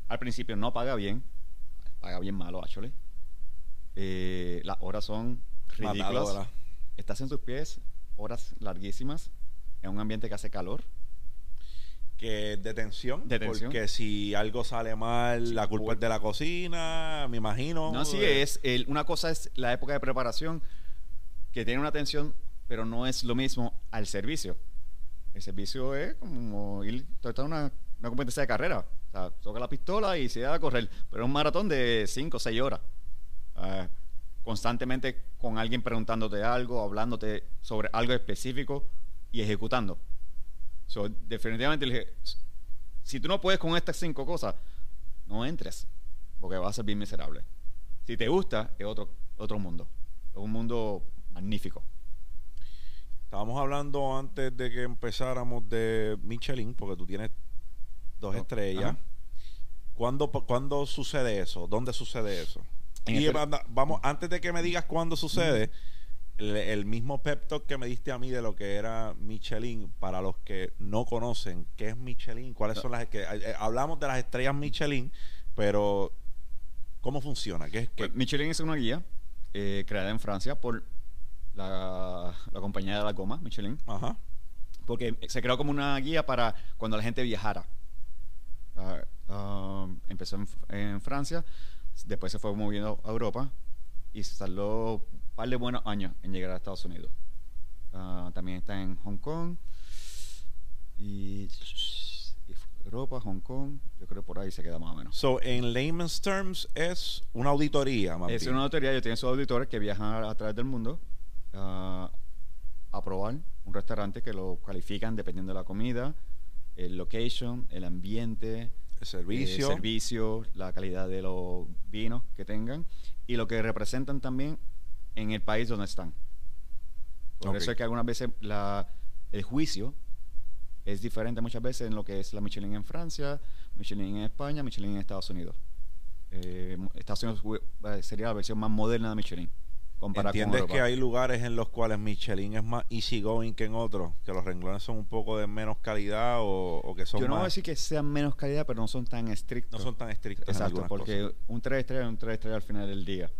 al principio no paga bien, paga bien malo, actually. Eh, las horas son ridículas. Matadora. Estás en tus pies, horas larguísimas, en un ambiente que hace calor. Que es de tensión, De tensión. Porque si algo sale mal, Sí, la culpa por- es de la cocina, me imagino. No, sí Eh, es. el- una cosa es la época de preparación, que tiene una atención, pero no es lo mismo al servicio. El servicio es como ir tratar una, una competencia de carrera. O sea, toca la pistola y se da a correr. Pero es un maratón de 5 o 6 horas. Ah, constantemente con alguien preguntándote algo, hablándote sobre algo específico y ejecutando. So, definitivamente si tú no puedes con estas cinco cosas, no entres, porque vas a ser bien miserable. Si te gusta, es otro, otro mundo. Es un mundo magnífico. Estábamos hablando antes de que empezáramos de Michelin, porque tú tienes dos Oh, estrellas. ajá. ¿Cuándo, ¿Cuándo sucede eso? ¿Dónde sucede eso? En y anda- vamos, antes de que me digas cuándo sucede, el, el mismo pep talk que me diste a mí de lo que era Michelin, para los que no conocen, ¿qué es Michelin? ¿Cuáles son las que eh, hablamos de las estrellas Michelin, pero cómo funciona? ¿Qué es qué? Pues, Michelin es una guía eh, creada en Francia por la, la compañía de la goma, Michelin, Ajá. porque se creó como una guía para cuando la gente viajara. Ah, ah, empezó en, en Francia, después se fue moviendo a Europa y se tardó un par de buenos años en llegar a Estados Unidos. Ah, también está en Hong Kong y, y Europa, Hong Kong, yo creo que por ahí se queda más o menos. So, en layman's terms, es una auditoría, más Es bien. una autoridad, ellos tienen sus auditores que viajan a, a través del mundo ah, a probar un restaurante que lo califican dependiendo de la comida, el location, el ambiente, El servicio. el servicio, la calidad de los vinos que tengan y lo que representan también en el país donde están. Por eso es que algunas veces la, el juicio es diferente muchas veces en lo que es la Michelin en Francia, Michelin en España, Michelin en Estados Unidos. Eh, Estados Unidos eh, sería la versión más moderna de Michelin. Comparada con ¿Entiendes Europa. que hay lugares en los cuales Michelin es más easygoing que en otros? Que los renglones son un poco de menos calidad o, o que son Yo no voy a decir que sean menos calidad, pero no son tan estrictos. no son tan estrictos Exacto, porque cosas. un 3 estrellas es un 3 estrellas al final del día.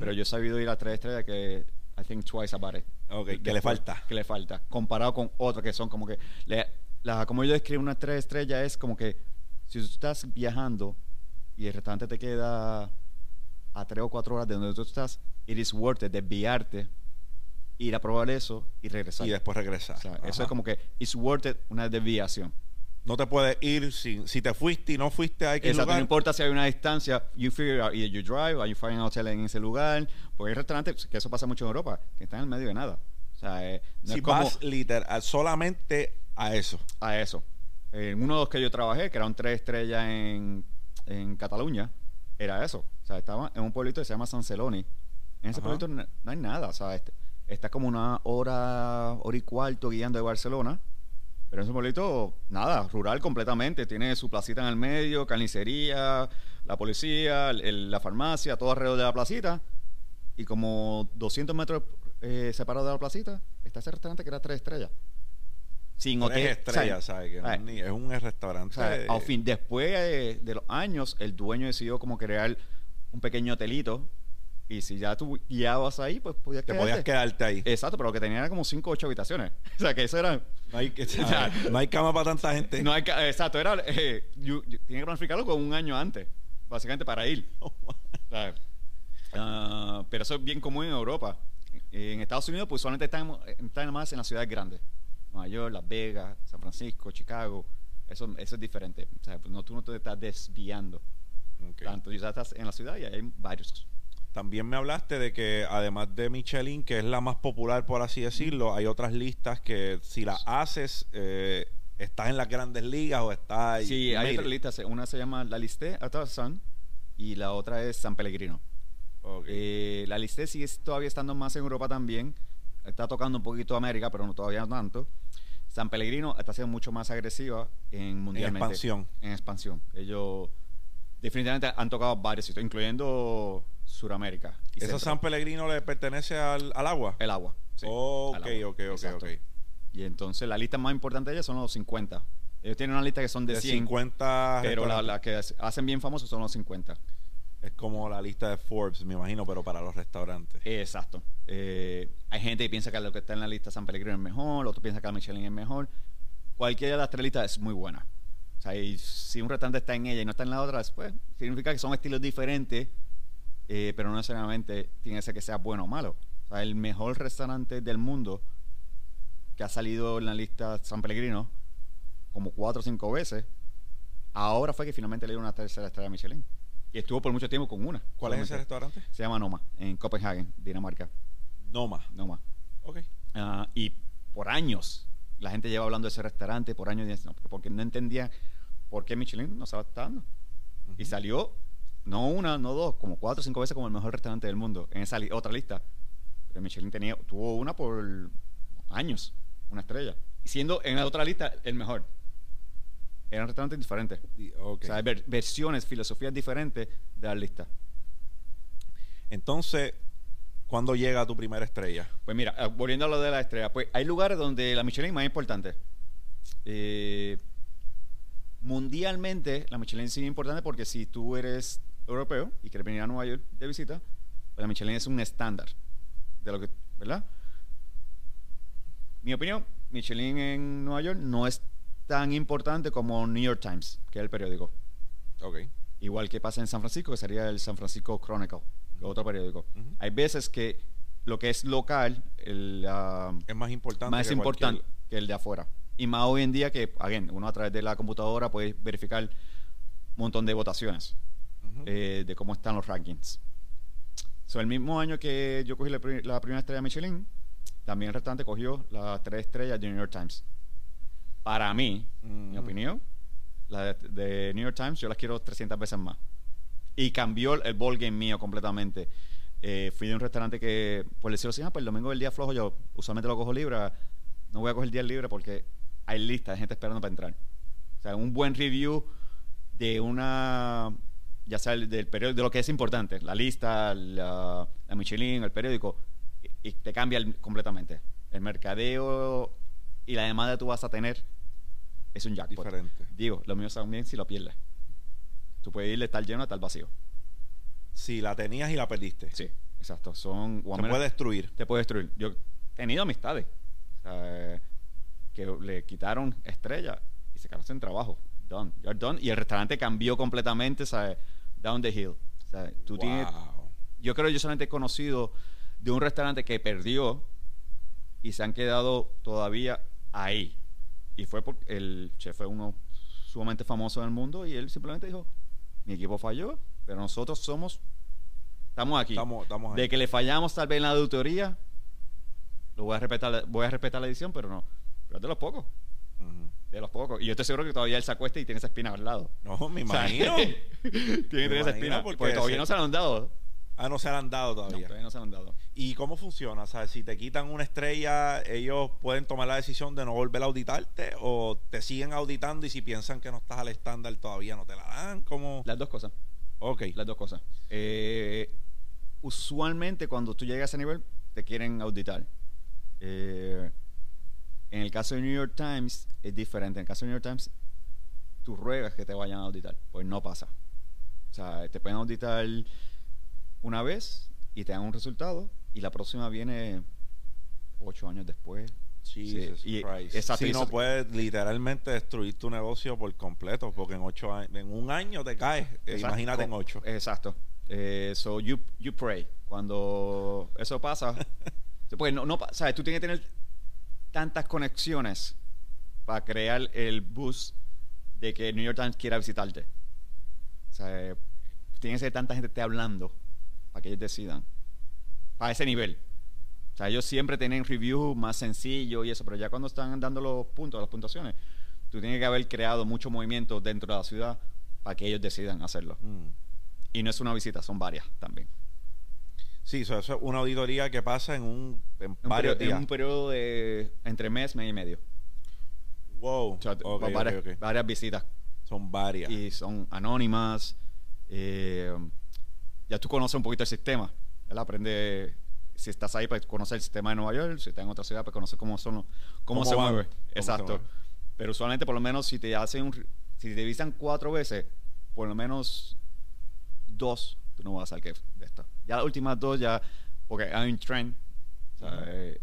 Pero yo he sabido ir a 3 estrellas que I think twice about it. Ok, que le falta. Que le falta. Comparado con otros que son como que. le- la, como yo describo una tres estrellas es como que si tú estás viajando y el restaurante te queda a tres o cuatro horas de donde tú estás, it is worth it desviarte, ir a probar eso y regresar. Y después regresar. O sea, eso es como que it's worth it una desviación. No te puedes ir sin, si te fuiste y no fuiste a X Exacto, lugar. no importa si hay una distancia, you figure out either you drive or you find an hotel en ese lugar, porque hay restaurantes, que eso pasa mucho en Europa, que están en el medio de nada. O sea, eh, no si es como vas literal solamente a eso. a eso. En uno de los que yo trabajé, que era un tres estrellas en, en Cataluña, era eso. O sea, estaba en un pueblito que se llama San Celoni. En ese Ajá. pueblito no, no hay nada. O sea, este- está como una hora, hora y cuarto guiando de Barcelona. Pero en ese pueblito, nada, rural completamente. Tiene su placita en el medio, carnicería, la policía, el- la farmacia, todo alrededor de la placita. Y como 200 metros eh, separado de la placita, está ese restaurante que era tres estrellas. Sin Tres hotel. estrellas, ¿sabes? Que eh, es, es un restaurante. al fin, después de, de los años, el dueño decidió como crear un pequeño hotelito. Y si ya tú guiabas ahí, pues podías te podías quedarte. quedarte ahí. Exacto, pero lo que tenía era como 5 o 8 habitaciones. O sea, que eso era. No hay, que, o sea, no hay cama para tanta gente. No hay exacto, era. Eh, tenía que planificarlo con un año antes, básicamente para ir. O sea, ah, pero eso es bien común en Europa. En Estados Unidos, pues solamente están, están más en las ciudades grandes. Nueva York, Las Vegas, San Francisco, Chicago. Eso, eso es diferente. O sea, pues no, tú no te estás desviando Ok. tanto. Ya estás en la ciudad y hay varios. También me hablaste de que además de Michelin, que es la más popular por así decirlo, hay otras listas que si las haces, eh, estás en las grandes ligas o estás... Sí, hay otras listas. Una se llama La Liste Sun y la otra es San Pellegrino. Eh, la Liste sigue todavía estando más en Europa también. Está tocando un poquito América, pero no todavía no tanto. San Pellegrino está siendo mucho más agresiva en mundialmente. expansión. En expansión. Ellos definitivamente han tocado varios sitios, incluyendo Suramérica. y ¿Esa Centro. San Pellegrino le pertenece al, al agua? El agua. sí, ok, agua. ok, ok, Exacto. ok. Y entonces la lista más importante de ellos son los 50. Ellos tienen una lista que son de, De 100, 50 pero la, restaurantes. la que hacen bien famosos son los 50. Es como la lista de Forbes, me imagino, pero para los restaurantes. Exacto. Eh, hay gente que piensa que lo que está en la lista San Pellegrino es mejor, otro piensa que la Michelin es mejor. Cualquiera de las tres listas es muy buena. O sea, y si un restaurante está en ella y no está en la otra, pues significa que son estilos diferentes, eh, pero no necesariamente tiene que ser que sea bueno o malo. O sea, el mejor restaurante del mundo que ha salido en la lista San Pellegrino como cuatro o cinco veces, ahora fue que finalmente le dio una tercera estrella a Michelin. Y estuvo por mucho tiempo con una. ¿Cuál es ese solamente. restaurante? Se llama Noma, en Copenhagen, Dinamarca. Noma. Noma. Ok. Ah, y por años la gente lleva hablando de ese restaurante, por años, y porque no entendía por qué Michelin no está dando. Y Ujú. salió, no una, no dos, como cuatro o cinco veces como el mejor restaurante del mundo, en esa li- otra lista. Pero Michelin tenía, tuvo una por años, una estrella. Y siendo en la otra lista el mejor. Eran restaurantes diferentes. Y- ok. O sea, hay ver- versiones, filosofías diferentes de la lista. Entonces, ¿cuándo llega tu primera estrella? Pues mira, eh, volviendo a lo de la estrella, pues hay lugares donde la Michelin es más importante. Eh, mundialmente, la Michelin sí es importante porque si tú eres europeo y quieres venir a Nueva York de visita, pues la Michelin es un estándar de lo que, ¿verdad? Mi opinión, Michelin en Nueva York no es tan importante como New York Times, que es el periódico. Ok. Igual que pasa en San Francisco, que sería el San Francisco Chronicle, que es otro periódico. Hay veces que lo que es local el, ah, Es más importante. más que importante cualquier- que el de afuera. Y más hoy en día que, again, uno a través de la computadora puede verificar un montón de votaciones Ujú. eh, de cómo están los rankings. So, el mismo año que yo cogí la, la primera estrella de Michelin, también el restaurante cogió las tres estrellas de New York Times. Para mí, mi Mm. opinión, la de, de New York Times yo las quiero 300 veces más. Y cambió el, el ball game mío completamente. Eh, fui de un restaurante que, por decirlo así, ah, pues el domingo es el día flojo, yo usualmente lo cojo libre. No voy a coger el día libre porque hay lista de gente esperando para entrar. O sea, un buen review de una, ya sea el- del periódico, de lo que es importante, la lista, la, la Michelin, el periódico, y, y te cambia el- completamente. El mercadeo y la demanda que tú vas a tener es un jackpot. Diferente. Digo, lo mío también si lo pierdes. Tú puedes ir de estar lleno a estar vacío. Si la tenías y la perdiste. Sí, Exacto. Son. menos- puede destruir. te puede destruir. Yo he tenido amistades que le quitaron estrella y se quedaron sin trabajo. Done. You're done. Y el restaurante cambió completamente, ¿sabes? Down the hill. O sea, tú tienes, Wow. yo creo que yo solamente he conocido de un restaurante que perdió y se han quedado todavía ahí. Y fue porque el chef fue uno sumamente famoso en el mundo y él simplemente dijo, mi equipo falló, pero nosotros somos, estamos aquí. Estamos, estamos ahí. De que le fallamos tal vez en la auditoría, lo voy a respetar, voy a respetar la edición, pero no. Pero de los pocos. De los pocos. Y yo estoy seguro que todavía él se acuesta y tiene esa espina al lado. No, me O sea, imagino. tiene que tener esa espina. porque Porque, todavía ese- no se la han dado. ah, no se la han dado No, todavía. todavía no se la han dado. ¿Y cómo funciona? O sea, si te quitan una estrella, ellos pueden tomar la decisión de no volver a auditarte o te siguen auditando y si piensan que no estás al estándar todavía no te la dan. ¿Cómo? Las dos cosas. Ok. Las dos cosas. Eh, usualmente cuando tú llegas a ese nivel, te quieren auditar. Eh, en el caso de New York Times es diferente. En el caso de New York Times, tú ruegas que te vayan a auditar. Pues no pasa. O sea, te pueden auditar una vez y te dan un resultado y la próxima viene ocho años después. Jesus Sí, y- Christ. exacto, Si no puedes literalmente destruir tu negocio por completo, porque en ocho años, en un año te caes. Eh, Exacto. Imagínate en ocho. Exacto. Eh, so you, you pray. Cuando eso pasa, pues no, no, sabes, tú tienes que tener tantas conexiones para crear el boost de que New York Times quiera visitarte. O sea, eh, tiene que ser tanta gente te hablando para que ellos decidan. Para ese nivel. O sea, ellos siempre tienen reviews más sencillos y eso, pero ya cuando están dando los puntos, las puntuaciones, tú tienes que haber creado mucho movimiento dentro de la ciudad para que ellos decidan hacerlo. Mm. Y no es una visita, son varias también. Sí, eso, eso es una auditoría que pasa en un en Un varios periodo- en un periodo de entre mes, mes y medio. Wow. O sea, Ok, va- varias, visitas. Son varias. Y son anónimas. eh, ya tú conoces un poquito el sistema. ¿verdad? Aprende, si estás ahí, pues conocer el sistema de Nueva York. Si estás en otra ciudad, pues conocer cómo, son, los- cómo, ¿Cómo se van? mueve. ¿Cómo se Exacto. mueve? Pero usualmente, por lo menos, si te hacen un, si te visitan cuatro veces, por lo menos dos, tú no vas a salir de esto. Ya las últimas dos, ya, porque hay un trend. o sea, Ujú. eh,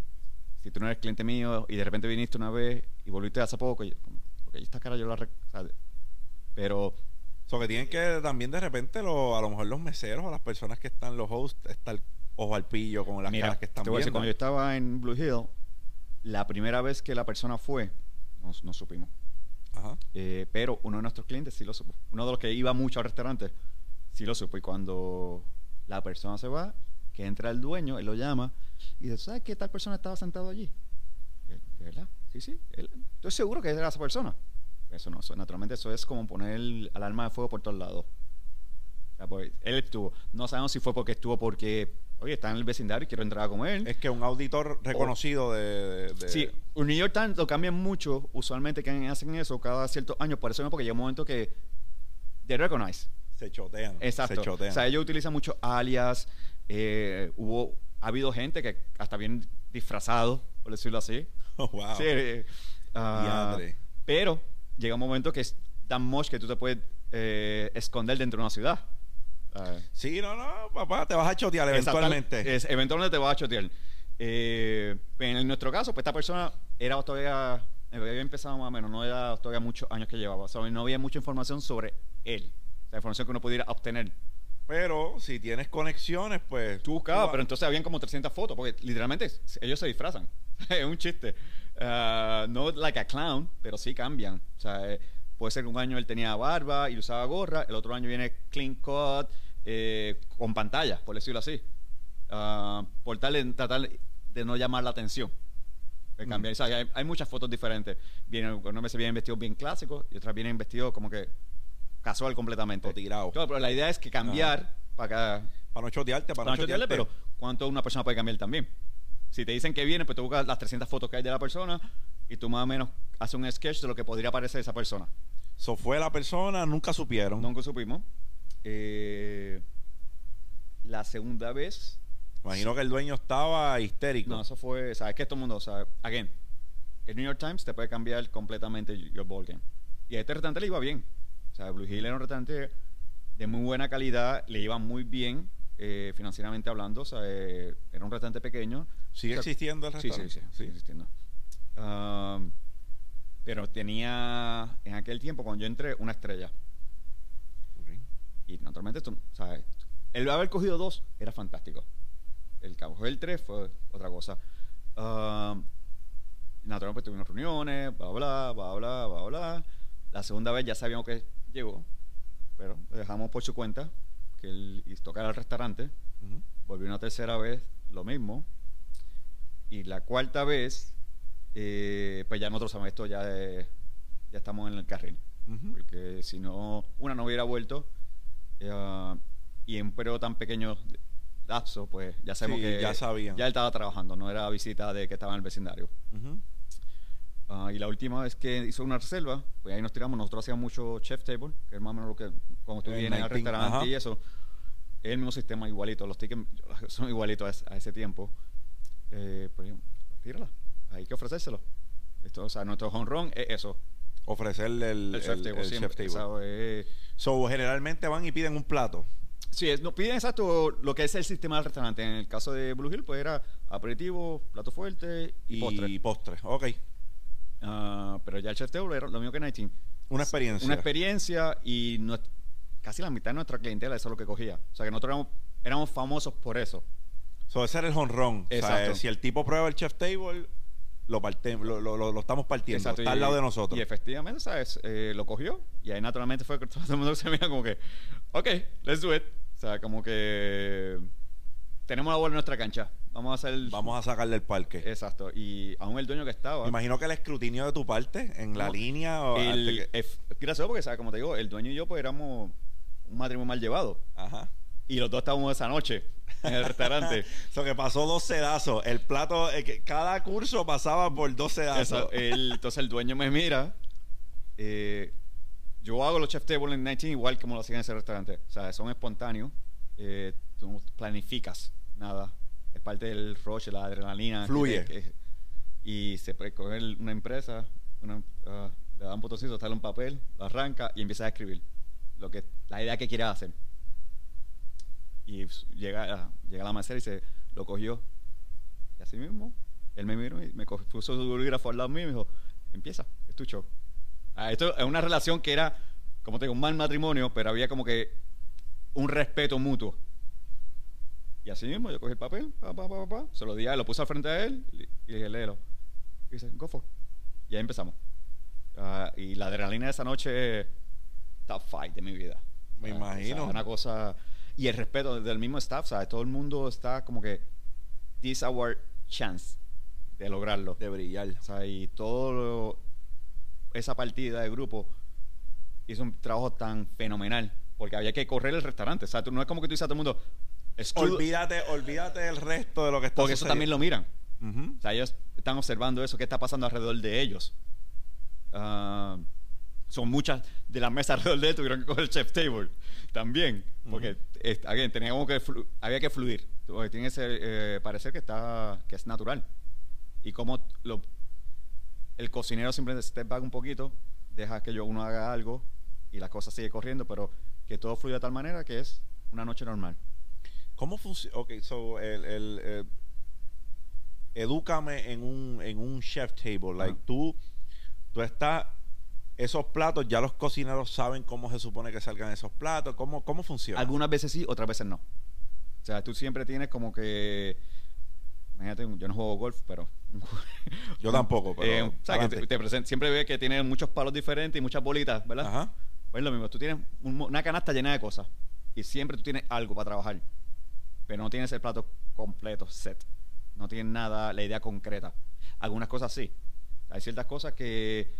si tú no eres cliente mío y de repente viniste una vez y volviste hace poco, yo- como, porque esta cara yo la... o sea, pero So que tienen que también de repente lo, a lo mejor los meseros o las personas que están los hosts estar ojo al pillo con las Mira, caras que están te voy a decir, cuando yo estaba en Blue Hill, la primera vez que la persona fue, no, no supimos. Ajá. Eh, pero uno de nuestros clientes sí lo supo. Uno de los que iba mucho al restaurante sí lo supo. Y cuando la persona se va, que entra el dueño, él lo llama y dice, ¿sabes que tal persona estaba sentado allí? ¿De verdad? Sí, sí. Él, Estoy seguro que era esa persona. Eso no, eso, naturalmente eso es como poner el alarma de fuego por todos lados. O sea, pues, él estuvo. No sabemos si fue porque estuvo porque, oye, está en el vecindario y quiero entrar a comer. Es que un auditor reconocido de, de- de- Sí, un New York Times lo cambian mucho, usualmente que hacen eso cada ciertos años, por eso mismo, porque llega un momento que they recognize. Se chotean. Exacto. Se chotean. O sea, ellos utilizan mucho alias, eh, hubo, ha habido gente que hasta bien disfrazado, por decirlo así. wow. Sí, eh, Diadre. pero llega un momento que es tan mosh que tú te puedes eh, esconder dentro de una ciudad. Ah, Sí, no, no, papá, te vas a chotear eventualmente. Es- eventualmente te va a chotear. Eh, en nuestro caso, pues esta persona era todavía, había empezado más o menos, no era todavía muchos años que llevaba. O sea, no había mucha información sobre él. La información que uno pudiera obtener. Pero si tienes conexiones, pues. Tú buscabas, pero entonces habían como 300 fotos, porque literalmente ellos se disfrazan. es un chiste. Ah, no like a clown, pero sí cambian. O sea, eh, puede ser que un año él tenía barba y usaba gorra, el otro año viene clean cut, eh, con pantalla, por decirlo así. Ah, por tal de tratar de no llamar la atención. De cambiar, Mm. Hay, hay muchas fotos diferentes. Vienen, unas veces vienen vestidos bien clásicos y otras vienen vestidos como que casual completamente. O tirado. Claro, pero la idea es que cambiar para que Para no chotearte, para, para no chotearle, pero ¿cuánto una persona puede cambiar también? Si te dicen que viene, pues tú buscas las 300 fotos que hay de la persona y tú más o menos haces un sketch de lo que podría parecer esa persona. So fue la persona, nunca supieron. Nunca supimos. Eh, la segunda vez, Imagino que el dueño estaba histérico. no, eso fue, sabes que todo el mundo, o sea, again, el New York Times te puede cambiar completamente your ball game. Y a este restaurante le iba bien. O sea, Blue Hill era un restaurante de muy buena calidad, le iba muy bien. eh, financieramente hablando, o sea, eh, era un restaurante pequeño. ¿Sigue O sea, existiendo el Sí, restaurante? sí, sí, sigue existiendo. Um, pero tenía, en aquel tiempo, cuando yo entré, una estrella. Ok. Y naturalmente, tú, ¿sabes? El haber cogido dos era fantástico. El que cogió el tres fue otra cosa. Um, naturalmente, pues, tuvimos reuniones, bla, bla, bla, bla, bla, bla. La segunda vez ya sabíamos que llegó, pero lo dejamos por su cuenta, que él y tocar al restaurante. Volvió una tercera vez, lo mismo. Y la cuarta vez, eh, pues ya nosotros sabemos esto, ya, eh, ya estamos en el carril. Porque si no, una no hubiera vuelto. eh, y en un periodo tan pequeño de lapso, pues ya sabemos Sí, que ya sabían. ya él estaba trabajando, no era visita de que estaba en el vecindario. Ah, y la última vez que hizo una reserva, pues ahí nos tiramos. Nosotros hacíamos mucho chef table, que es más o menos lo que, cuando tú El vienes al 19, restaurante ajá. y eso, es el mismo sistema igualito. Los tickets son igualitos a, ese- a ese tiempo. Eh, pues, tírala, hay que ofrecérselo. Esto, o sea, nuestro home run es eso, Ofrecerle el, el, chef el- table. el siempre, chef table. ¿sabes? So, generalmente van y piden un plato. Sí, es- no, piden exacto lo que es el sistema del restaurante. En el caso de Blue Hill, pues era aperitivo, plato fuerte y, Y postre. postre. Ok. Ah, pero ya el chef table era lo mismo que 19. Una experiencia. Una experiencia y no- casi la mitad de nuestra clientela eso es lo que cogía. O sea que nosotros éramos, éramos famosos por eso. So, ese era el honrón. Exacto. si el tipo prueba el chef table, lo, parte- lo, lo- lo- lo estamos partiendo. Exacto, Está y- al lado de nosotros. Y efectivamente, ¿sabes? Eh, lo cogió y ahí naturalmente fue que todo el mundo se mira como que, ok, let's do it. O sea, como que tenemos la bola en nuestra cancha. Vamos a hacer... Vamos a sacarle del parque. Exacto. Y aún el dueño que estaba... Me imagino que el escrutinio de tu parte en la No, línea. O el, que- es gracioso porque, ¿sabes? Como te digo, el dueño y yo pues éramos un matrimonio mal llevado. Ajá. Y los dos estábamos esa noche en el restaurante. Eso que pasó dos sedazos. El plato, eh, que cada curso pasaba por dos sedazos. El- entonces el dueño me mira. eh, yo hago los chef table en 19 igual como lo hacían en ese restaurante. O sea, son espontáneos. Eh, tú no planificas nada. Es parte del rush, la adrenalina. Fluye. que- que- y se puede coger una empresa, una, ah, le da un botoncito, sale un papel, lo arranca y empieza a escribir lo que, la idea que quiere hacer. Y s- llega, a- llega la macera y se lo cogió. Y así mismo, él me miró y me cogió, puso su bolígrafo al lado mío y me dijo, empieza, es tu show. Ah, esto es una relación que era, como te digo, un mal matrimonio, pero había como que un respeto mutuo. Y así mismo yo cogí el papel, pa, pa, pa, pa, se lo di a él, lo puse al frente de él y le dije, léelo. Y dice, go for. it". Y ahí empezamos. Ah, y la adrenalina de esa noche, top fight de mi vida. Me imagino. o sea, una cosa. Y el respeto del mismo staff, ¿sabes? Todo el mundo está como que, this is our chance de lograrlo. De brillar. O sea, y todo lo- esa partida de grupo hizo un trabajo tan fenomenal. Porque había que correr el restaurante. O sea, tú- no es como que tú dices a todo el mundo, Olvídate, olvídate del resto de lo que está porque eso también lo miran. O sea, ellos están observando eso que está pasando alrededor de ellos. Ah, son muchas de las mesas alrededor de él tuvieron que coger el chef table también. Porque, eh, again, teníamos que había que fluir. Porque tiene ese eh, parecer que está que es natural. Y como lo, el cocinero siempre step back un poquito, deja que yo uno haga algo y la cosa sigue corriendo, pero que todo fluya de tal manera que es una noche normal. ¿Cómo funciona? Ok, so, el, el, eh, edúcame en un, en un chef table. Like, Ajá. tú, tú estás, esos platos, ya los cocineros saben cómo se supone que salgan esos platos. ¿Cómo, cómo funciona? Algunas veces sí, otras veces no. O sea, tú siempre tienes como que. Imagínate, yo no juego golf, pero. Yo tampoco, pero. Eh, o sea, que te, te present- siempre ve que tiene muchos palos diferentes y muchas bolitas, ¿verdad? Ajá. Pues lo mismo, tú tienes una canasta llena de cosas y siempre tú tienes algo para trabajar, pero no tienes el plato completo, set. No tienes nada, la idea concreta. Algunas cosas sí. Hay ciertas cosas que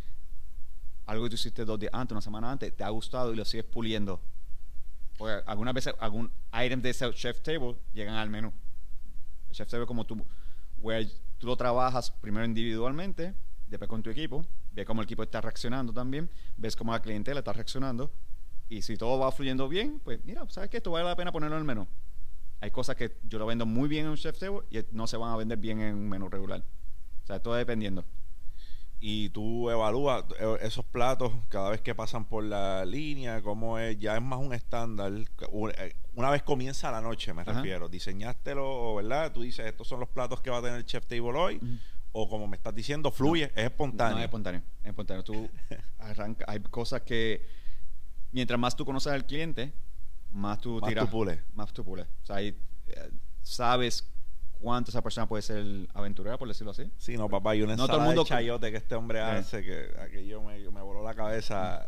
algo que tú hiciste dos días antes, una semana antes, te ha gustado y lo sigues puliendo. Porque algunas veces algún item de ese chef table llegan al menú. El chef table como tú, where tú lo trabajas primero individualmente, después con tu equipo, ves cómo el equipo está reaccionando también, ves cómo la clientela está reaccionando, y si todo va fluyendo bien, pues mira, ¿sabes qué? Esto vale la pena ponerlo en el menú. Hay cosas que yo lo vendo muy bien en un chef table y no se van a vender bien en un menú regular. O sea, todo dependiendo. y tú evalúas eh, esos platos cada vez que pasan por la línea, cómo es, ya es más un estándar. Eh, Una vez comienza la noche, me Ajá. refiero. Diseñástelo, ¿verdad? Tú dices, estos son los platos que va a tener el chef table hoy. O como me estás diciendo, fluye, es espontáneo. No es espontáneo. Es espontáneo. Tú arranca, hay cosas que mientras más tú conoces al cliente, más tú Más tiras. tú pules. Más tú pules. O sea, ahí, eh, sabes cuánto esa persona puede ser aventurera, por decirlo así. Sí, no, papá, y una No todo el mundo de chayote que este hombre Eh. hace, que aquello me, me voló la cabeza,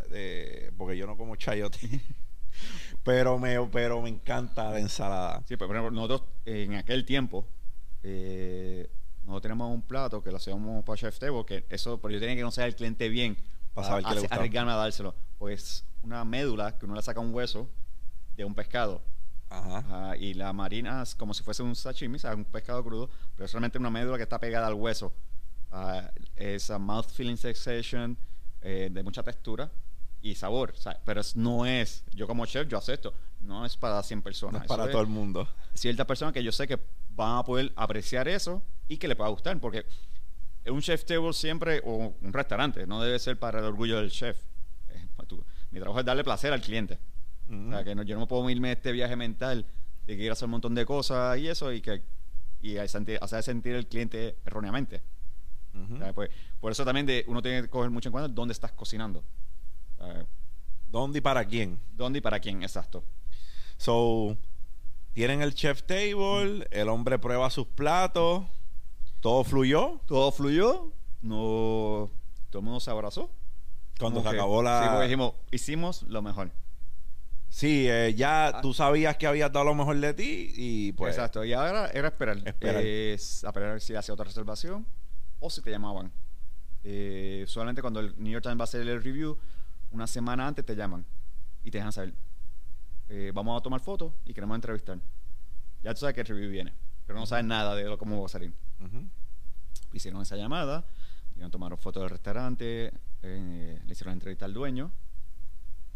porque yo no como chayote. pero, me, pero me encanta la ensalada. Sí, pero por ejemplo, nosotros en aquel tiempo, eh, nosotros tenemos un plato que lo hacíamos para Chef Table, que eso, pero yo tenía que conocer al cliente bien Para saber qué le arriesgarme a dárselo. Pues una médula que uno le saca un hueso de un pescado Ajá. Ajá, y la marinas como si fuese un sashimi, o sea, un pescado crudo, pero es solamente una médula que está pegada al hueso. Ah, es a mouth feeling sensation eh, de mucha textura y sabor, pero es- no es, yo como chef, yo acepto, no es para 100 No personas. es para eso todo el mundo. ciertas personas que yo sé que van a poder apreciar eso y que le pueda gustar, porque un chef table siempre, o un restaurante, no debe ser para el orgullo del chef. Eh, pues mi trabajo es darle placer al cliente. O sea, que no- yo no puedo irme a este viaje mental de que ir a hacer un montón de cosas y eso y que y hacer sentir al cliente erróneamente. Ujú. O sea, pues, por eso también de, uno tiene que coger mucho en cuenta dónde estás cocinando. ¿Dónde y para quién? ¿Dónde y para quién? Exacto. So, tienen el chef table, el hombre prueba sus platos, todo fluyó. Todo fluyó, no, todo el mundo se abrazó. Cuando se acabó la... Sí, porque dijimos, hicimos lo mejor. Sí, eh, ya Ah. tú sabías que habías dado lo mejor de ti y pues... Exacto. Y ahora era esperar. Esperar. A esperar si hacía otra reservación o si te llamaban. Eh, solamente cuando el New York Times va a hacer el review, una semana antes te llaman y te dejan saber. eh, vamos a tomar fotos y queremos entrevistar. Ya tú sabes que el review viene, pero no sabes nada de lo, cómo va a salir. Hicieron esa llamada, iban tomaron fotos del restaurante, eh, le hicieron la entrevista al dueño.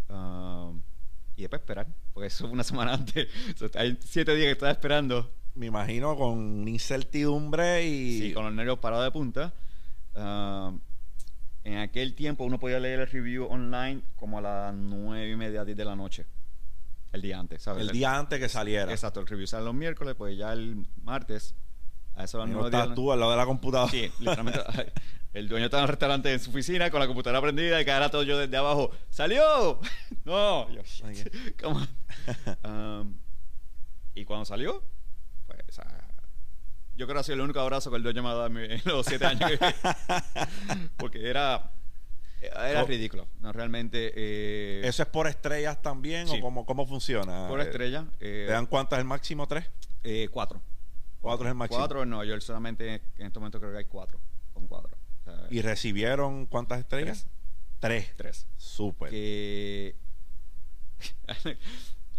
ah, y después esperar, porque eso fue una semana antes. O sea, hay siete días que estaba esperando Me imagino con incertidumbre y... Sí, con los nervios parados de punta. Ah, en aquel tiempo uno podía leer el review online como a las nueve y media, 10 de la noche. El día antes, ¿sabes? el día antes que saliera. Exacto, el review sale los miércoles, pues ya el martes, a eso no estás tú al lado de la computadora. Sí, literalmente. El dueño estaba en el restaurante en su oficina con la computadora prendida y cada rato yo desde abajo, ¡salió! No, yo, shit, Ok. come on. Um, y cuando salió, pues, o sea, yo creo que ha sido el único abrazo que el dueño me ha dado en los siete años. que- porque era, era Oh. ridículo. No, realmente. eh, ¿Eso es por estrellas también Sí. o cómo, cómo funciona? por Eh, estrella. eh, ¿Te dan cuántas el máximo? ¿Tres? eh, cuatro. Cuatro es el máximo. Cuatro en Nueva York, solamente en este momento creo que hay cuatro. Con cuatro. O sea, ¿Y recibieron cuántas estrellas? Tres. tres. Súper. que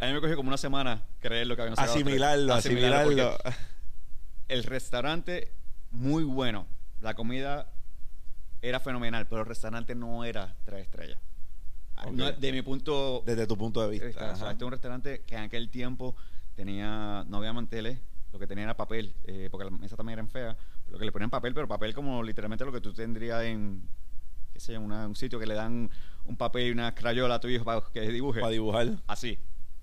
a mí me cogió como una semana creer lo que habían Asimilarlo, asimilarlo. porque El restaurante, muy bueno. La comida era fenomenal, pero el restaurante no era tres estrellas. Ah. No, de mi punto Desde tu punto de vista. O sea, este es un restaurante que en aquel tiempo tenía, no había manteles, lo que tenía era papel, eh, porque las mesas también eran feas, lo que le ponían papel, pero papel como literalmente lo que tú tendrías en, qué sé yo, una- un sitio que le dan un papel y una crayola a tu hijo para que dibuje. Para dibujar. Así.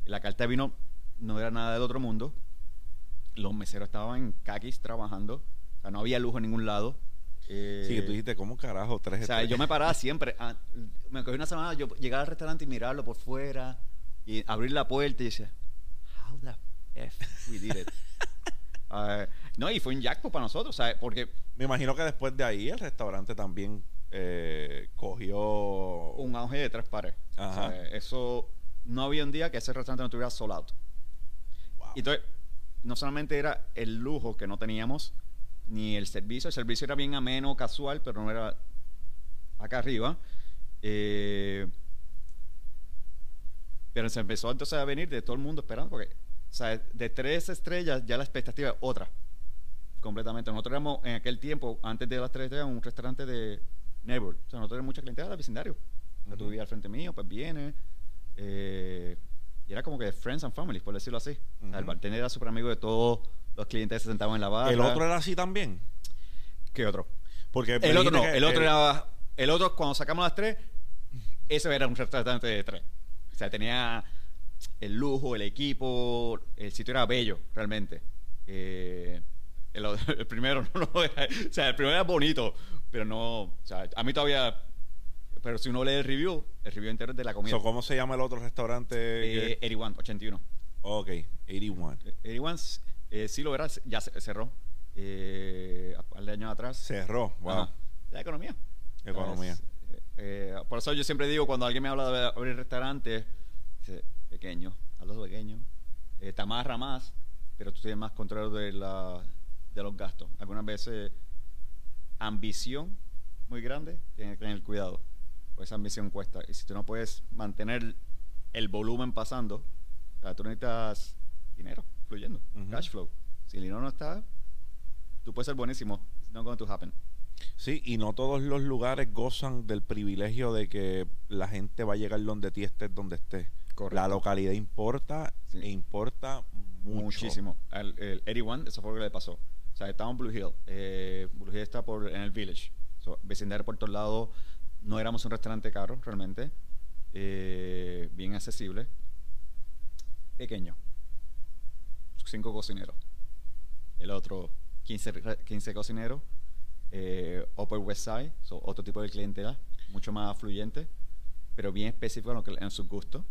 Y la carta de vino no era nada del otro mundo. Los meseros estaban en caquis trabajando. O sea, no había lujo en ningún lado. Eh, Sí, que tú dijiste, ¿cómo carajo? Tres o sea, estrellas? yo me paraba siempre. ah, me cogí una semana, yo llegaba al restaurante y mirarlo por fuera y abrir la puerta y decía, how the F we did it. Ah, no, y fue un jackpot para nosotros, ¿sabes? Porque Me imagino que después de ahí el restaurante también eh, cogió... un auge de tres pares. Ajá. O sea, eso no había un día que ese restaurante no tuviera sold out. Wow. Y entonces, no solamente era el lujo que no teníamos, ni el servicio. El servicio era bien ameno, casual, pero no era acá arriba. Eh, pero se empezó entonces a venir de todo el mundo esperando, porque o sea, de tres estrellas ya la expectativa es otra. Completamente. Nosotros éramos en aquel tiempo, antes de las tres estrellas, un restaurante de neighborhood. O sea, nosotros teníamos mucha clientela del vecindario. Tú Ujú. vivías al frente mío, pues viene. eh, y era como que friends and families, por decirlo así. O sea, el bartender era súper amigo de todos los clientes se sentaban en la barra. ¿El otro era así también? ¿Qué otro? Porque El otro no, el otro era. El otro, cuando sacamos las tres, ese era un restaurante de tres. O sea, tenía el lujo, el equipo, el sitio era bello, realmente. Eh, el, primero no lo era. O sea, el primero era bonito, pero no. O sea, a mí todavía. Pero si uno lee el review, el review entero es de la comida. So, ¿Cómo se llama el otro restaurante? Eh, que- 81, 81. ok, 81. Eh, 81 eh, sí lo verás, ya se- cerró. Eh, a par de años atrás. Cerró, wow. Ajá. La economía. Economía. Eh, eh, por eso yo siempre digo, cuando alguien me habla de abrir restaurantes, dice, pequeño, hazlo pequeño. Eh, te amarra más, pero tú tienes más control de, la, de los gastos. Algunas veces, ambición muy grande, tienes que tener cuidado. Pues esa ambición cuesta. Y si tú no puedes mantener el volumen pasando, o sea, tú necesitas dinero fluyendo, cash flow. Si el dinero no está, tú puedes ser buenísimo. It's not going to happen. Sí, y no todos los lugares gozan del privilegio de que la gente va a llegar donde ti estés, donde estés. Correcto. La localidad importa Sí. e importa mucho. Muchísimo. El, el 81, eso fue lo que le pasó. O sea, estaba en Blue Hill. Eh, Blue Hill está por, en el Village. So, vecindario por todos lados. No éramos un restaurante caro, realmente. Eh, bien accesible. Pequeño. Cinco cocineros. El otro, 15, re- 15 cocineros. Eh, Upper West Side, so, otro tipo de clientela, mucho más fluyente, pero bien específico en, lo que, en sus gustos.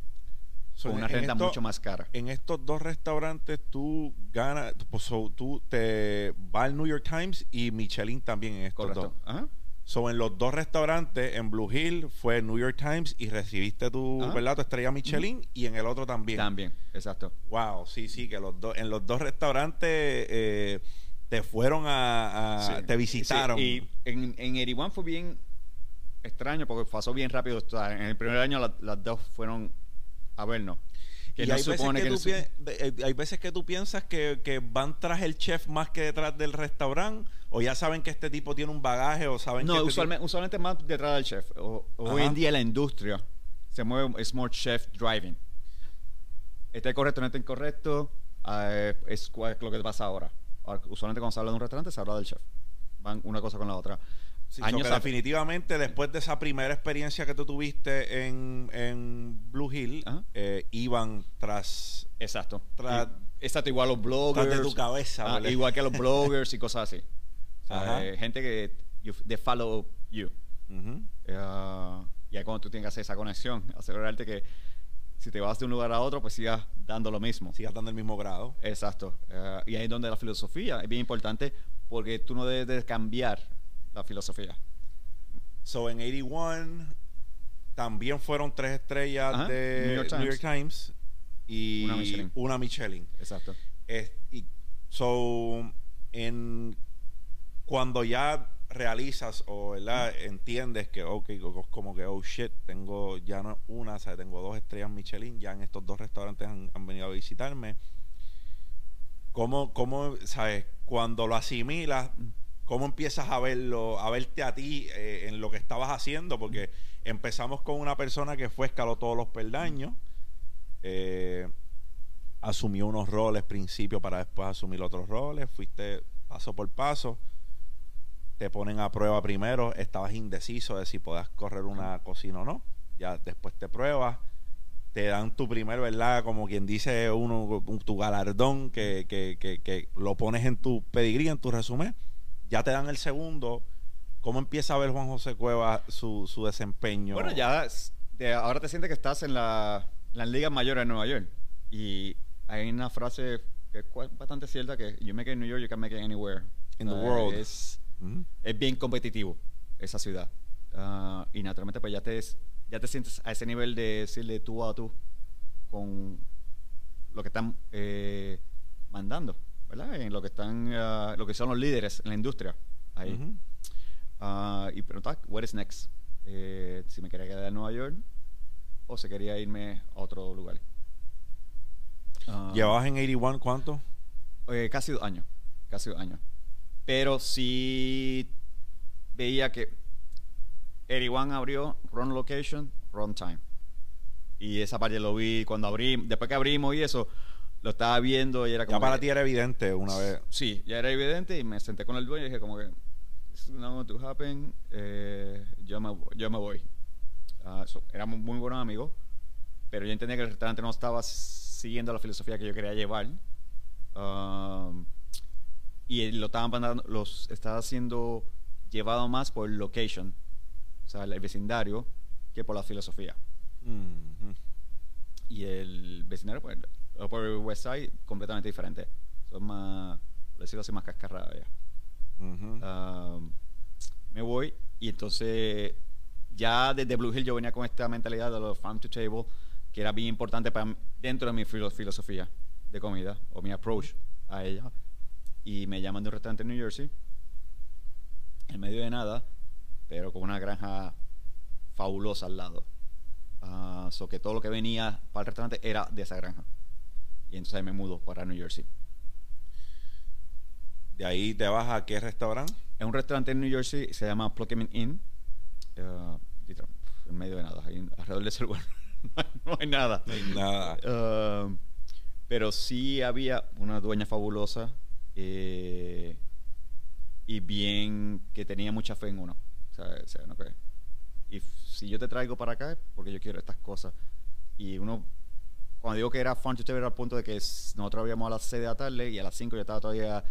So, con una en renta esto- mucho más cara. En estos dos restaurantes tú ganas, pues, so, tú te va al New York Times y Michelin también en estos Correcto. dos. Ajá. So, en los dos restaurantes, en Blue Hill fue New York Times y recibiste tu, Ajá. ¿verdad? tu estrella Michelin y en el otro también. También, exacto. Wow, sí, sí, que los dos, en los dos restaurantes eh, te fueron a, a- Sí. te visitaron. Sí, y en, en 81 fue bien extraño porque pasó bien rápido. O sea, en el primer año la- las dos fueron a vernos. Que Y no hay, veces que que tú no se- pi- de- hay veces que tú piensas que, que van tras el chef más que detrás del restaurante, o ya saben que este tipo tiene un bagaje, o saben que No, este usualmente, usualmente más detrás del chef. O- hoy en día la industria se mueve, es more chef driving. Está correcto, no está incorrecto, eh, es es lo que pasa ahora. Ahora, Usualmente cuando se habla de un restaurante se habla del chef. Van una cosa con la otra. Sí, Años definitivamente después de esa primera experiencia que tú tuviste en, en Blue Hill, eh, iban tras, Exacto. Tra- Y- exacto, igual los bloggers. tras de tu cabeza. Ah, igual que los bloggers y cosas así. O sea, Ajá. eh, gente que you, they follow you. Eh, y ahí cuando tú tienes que hacer esa conexión, asegurarte que si te vas de un lugar a otro, pues sigas dando lo mismo. Sigas dando el mismo grado. Exacto. Eh, y ahí es donde la filosofía es bien importante porque tú no debes de cambiar la filosofía. So en 81 también fueron tres estrellas Ajá, de New York New York Times y Una Michelin. una Michelin. Exacto. Es- y, so, en, cuando ya realizas o ¿verdad? entiendes que, ok, co- como que, oh shit, tengo ya no una, o sea, tengo dos estrellas Michelin, ya en estos dos restaurantes han, han venido a visitarme. ¿Cómo, cómo, sabes, cuando lo asimilas, cómo empiezas a verlo, a verte a ti eh, en lo que estabas haciendo? Porque empezamos con una persona que fue, escaló todos los peldaños. Eh, asumió unos roles principio para después asumir otros roles, fuiste paso por paso, te ponen a prueba primero, estabas indeciso de si podías correr una cocina o no, ya después te pruebas, te dan tu primer, ¿verdad? Como quien dice uno, un- tu galardón que, que, que, que lo pones en tu pedigrí, en tu resumen, ya te dan el segundo. ¿Cómo empieza a ver Juan José Cueva su, su desempeño? Bueno, ya de- ahora te sientes que estás en la, en las ligas mayores de Nueva York. Y hay una frase que es bastante cierta que you make it in New York, you can make it anywhere. In the O sea, world. Es, Ujú. es bien competitivo esa ciudad. Ah, y naturalmente pues ya te, ya te sientes a ese nivel de decirle tú a tú con lo que están eh, mandando, ¿verdad? En lo que están, ah, lo que son los líderes en la industria. Ahí. Ah, y preguntar, what is next? Eh, si me quería quedar en Nueva York o si quería irme a otro lugar. Ah, ¿Llevabas en 81 cuánto? eh, casi dos años, casi dos años. Pero sí veía que 81 abrió Run Location, Run Time. Y esa parte lo vi cuando abrí, después que abrimos y eso, lo estaba viendo y era como Ya para que- ti era evidente una vez. Sí, ya era evidente y me senté con el dueño y dije como que it's not going to happen. Eh, yo, me, yo me voy. Ah, so, éramos muy buenos amigos, pero yo entendía que el restaurante no estaba siguiendo la filosofía que yo quería llevar. Um, y lo estaban mandando, los estaba haciendo llevado más por el location, o sea, el vecindario, que por la filosofía. Mhm. Y el vecindario, pues, por el West Side, completamente diferente. Son más, por decirlo así, más cascarradas ya. Mhm. Ah, me voy y entonces ya desde Blue Hill yo venía con esta mentalidad de los farm to table que era bien importante para dentro de mi filo- filosofía de comida o mi approach a ella y me llaman de un restaurante en New Jersey en medio de nada pero con una granja fabulosa al lado Ah, so que todo lo que venía para el restaurante era de esa granja y entonces ahí me mudo para New Jersey De ahí te vas a qué restaurante? Es un restaurante en New Jersey, se llama Pluckerman Inn. literal, en medio de nada, ahí alrededor de ese lugar no hay, no hay nada. No hay nada. Eh, pero sí había una dueña fabulosa eh, y bien que tenía mucha fe en uno. O sea, o sea, no y si yo te traigo para acá porque yo quiero estas cosas. Y uno, cuando digo que era fun to table, era al punto de que nosotros habíamos a las 6 de la tarde y a las 5 yo estaba todavía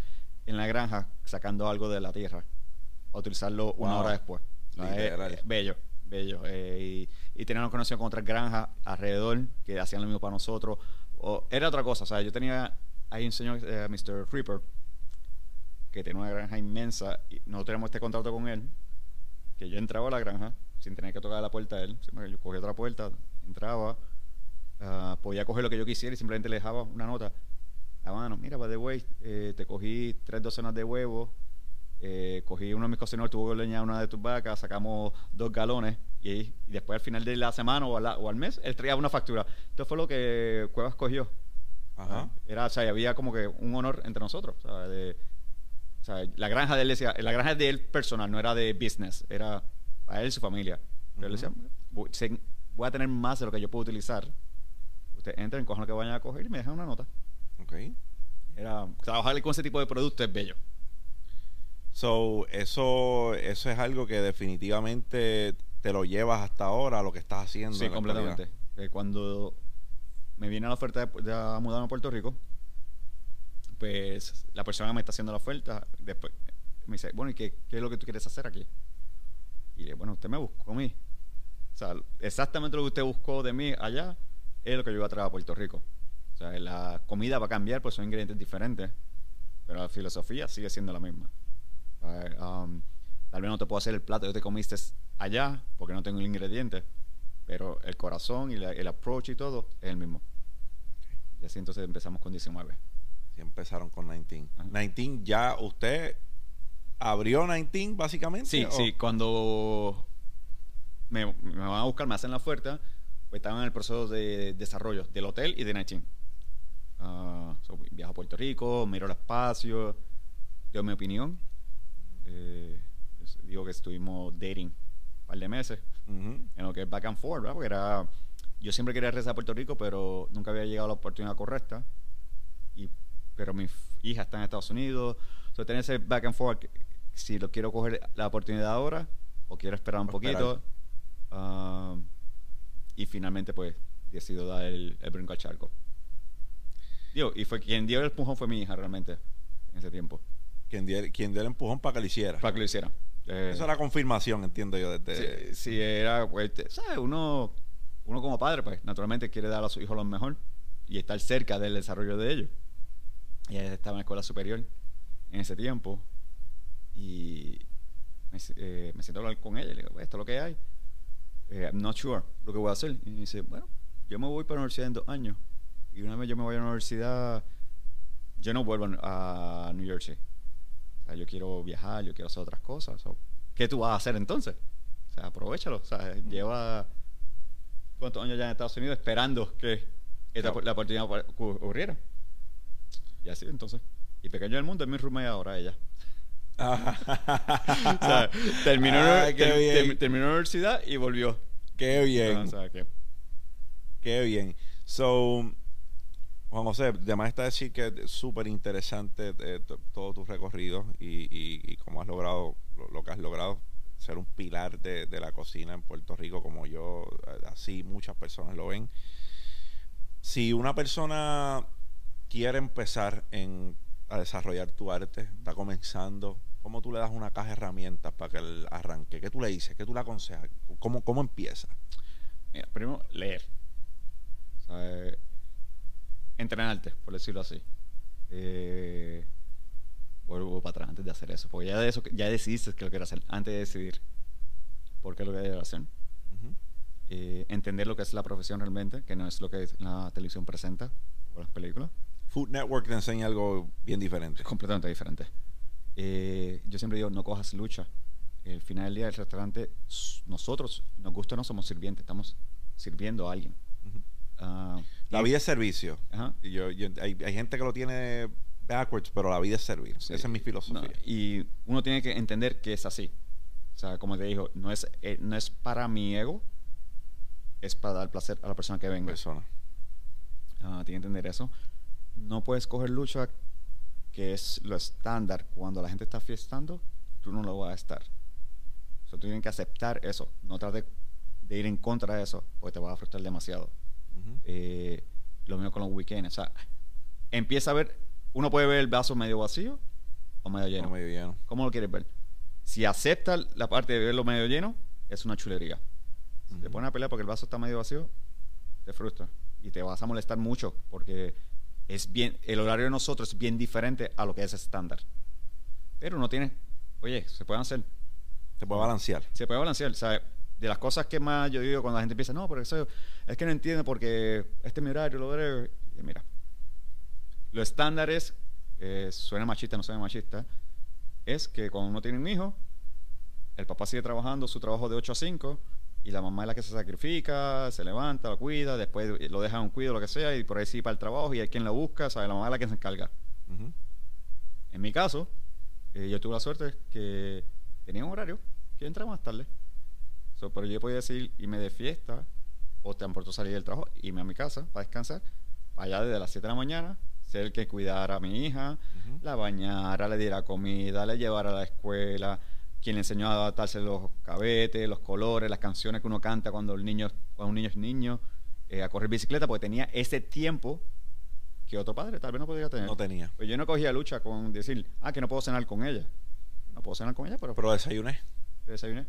en la granja sacando algo de la tierra para utilizarlo una hora después. Es- es bello, bello. eh, y, y una conexión con otras granjas alrededor que hacían lo mismo para nosotros. O, era otra cosa, o sea, yo tenía, hay un señor, eh, Mr. Reaper, que tenía una granja inmensa y nosotros teníamos este contrato con él, que yo entraba a la granja sin tener que tocar la puerta a él. Yo cogía otra puerta, entraba, ah, podía coger lo que yo quisiera y simplemente le dejaba una nota. Ah, mano, mira, by the way, eh, te cogí tres docenas de huevos, eh, cogí uno de mis cocineros, tuvo que leñar una de tus vacas, sacamos dos galones y, y después al final de la semana o, a la- o al mes, él traía una factura. Esto fue lo que Cuevas cogió. Ajá. Era, o sea, había como que un honor entre nosotros. ¿sabes? De- o sea, la granja de él decía, la granja de él personal, no era de business, era para él y su familia. Pero él decía, voy a tener más de lo que yo puedo utilizar. Ustedes entren, cojan lo que vayan a coger y me dejan una nota. Ok. Era, trabajar con ese tipo de producto es bello. So, eso, eso es algo que definitivamente te lo llevas hasta ahora, lo que estás haciendo. Sí, completamente. Eh, cuando me viene la oferta de, mudarme a Puerto Rico, pues la persona me está haciendo la oferta, después me dice, bueno, ¿y qué, qué es lo que tú quieres hacer aquí? Y le bueno, usted me buscó a mí. O sea, exactamente lo que usted buscó de mí allá es lo que yo iba a traer a Puerto Rico. O sea, la comida va a cambiar, pues son ingredientes diferentes, pero la filosofía sigue siendo la misma. Um, tal vez no te puedo hacer el plato que te comiste allá porque no tengo el ingrediente, pero el corazón y la- el approach y todo es el mismo. Y así entonces empezamos con 19. Sí, empezaron con 19. Ajá. 19, ya usted abrió 19 básicamente. Sí, o- sí, cuando me, me van a buscar, me hacen la oferta, pues estaban en el proceso de desarrollo del hotel y de Nighting. Ah, so, viajo a Puerto Rico, miro el espacio, doy mi opinión. Eh, digo que estuvimos dating un par de meses Ujú. en lo que es back and forth, ¿verdad? Porque era, yo siempre quería regresar a Puerto Rico, pero nunca había llegado la oportunidad correcta. Y, pero mi hija está en Estados Unidos. Entonces, tener ese back and forth, si lo quiero coger la oportunidad ahora o quiero esperar un O esperar. poquito. Y finalmente, pues, decido dar el, el brinco al charco. Digo, y fue quien dio el empujón fue mi hija realmente en ese tiempo. Quien, dio, quien dio el empujón para que lo hiciera. Para que lo hiciera. Eh, Eso era confirmación, entiendo yo. Desde, Sí, sí, era, pues, ¿sabes? Uno, uno como padre, pues, naturalmente quiere dar a sus hijos lo mejor y estar cerca del desarrollo de ellos. Y ella estaba en la escuela superior en ese tiempo y me, eh, me siento a hablar con ella y le digo, "Pues, esto es lo que hay. Eh, I'm not sure lo que voy a hacer. Y dice, bueno, yo me voy para la universidad en dos años. Y una vez yo me voy a la universidad, yo no vuelvo a New Jersey. O sea, yo quiero viajar, yo quiero hacer otras cosas. So, ¿Qué tú vas a hacer entonces? O sea, aprovechalo. O sea, lleva cuántos años ya en Estados Unidos esperando que esta, Claro. la oportunidad ocur- ocurriera. Y así entonces. Y pequeño del mundo es mi roommate ahora ella. O sea, terminó, Ah, ter- ter- terminó la universidad y volvió. Qué bien. Ah, o sea, que- Qué bien. So, Juan José, además está decir que es súper interesante eh, to- todo tu recorrido y, y, y cómo has logrado lo, lo que has logrado ser un pilar de, de la cocina en Puerto Rico como yo, eh, así muchas personas lo ven. Si una persona quiere empezar en, a desarrollar tu arte, está comenzando, ¿cómo tú le das una caja de herramientas para que él arranque? ¿Qué tú le dices? ¿Qué tú le aconsejas? ¿Cómo, cómo empieza? Mira, primero, leer. O sea, eh, entrenarte, por decirlo así. Eh, vuelvo para atrás antes de hacer eso. Porque ya de eso ya decidiste que lo quieres hacer. Antes de decidir por qué lo quieres hacer. Eh, entender lo que es la profesión realmente, que no es lo que la televisión presenta o las películas. Food Network te enseña algo bien diferente. Completamente diferente. Eh, yo siempre digo, no cojas lucha. El final del día del restaurante, nosotros, nos gusta o no, somos sirvientes, estamos sirviendo a alguien. Ujú. Ah, La y- vida es servicio. Ajá. Y yo, yo- hay, hay gente que lo tiene backwards, pero la vida es servir. Sí. Esa es mi filosofía. No, y uno tiene que entender que es así. O sea, como te digo, no es, eh, no es para mi ego, es para dar placer a la persona que venga. Persona. Ah, tiene que entender eso. No puedes coger lucha, que es lo estándar. Cuando la gente está fiestando, tú no lo vas a estar. O sea, tú tienes que aceptar eso. No trates de ir en contra de eso, porque te va a frustrar demasiado. Eh, lo mismo con los weekends. O sea, empieza a ver, uno puede ver el vaso medio vacío o medio lleno. No medio lleno. ¿Cómo lo quieres ver? Si aceptas la parte de verlo medio lleno, es una chulería. Si te Ujú. pones a pelear porque el vaso está medio vacío, te frustra. Y te vas a molestar mucho porque es bien, el horario de nosotros es bien diferente a lo que es estándar. Pero uno tiene, oye, se pueden hacer. Te puede balancear. Se puede balancear. Sea, de las cosas que más yo digo cuando la gente empieza, no, pero eso es que no entiende porque este es mi horario, lo whatever". Y mira, lo estándar es, eh, suena machista, no suena machista, es que cuando uno tiene un hijo, el papá sigue trabajando su trabajo de 8 a 5 y la mamá es la que se sacrifica, se levanta, lo cuida, después lo deja en un cuido, lo que sea, y por ahí sí para el trabajo y hay quien lo busca, ¿sabe? La mamá es la que se encarga. En mi caso, eh, yo tuve la suerte que tenía un horario que entraba más tarde. So, pero yo podía decir irme de fiesta o tan pronto salir del trabajo, irme a mi casa para descansar, para allá desde las 7 de la mañana, ser el que cuidara a mi hija, la bañara, le diera comida, le llevara a la escuela, quien le enseñó a adaptarse los cabetes, los colores, las canciones que uno canta cuando el niño, cuando un niño es niño, eh, a correr bicicleta, porque tenía ese tiempo que otro padre tal vez no podría tener. No tenía. Pues yo no cogía lucha con decir, ah, que no puedo cenar con ella. No puedo cenar con ella, pero, Pero desayuné. desayuné.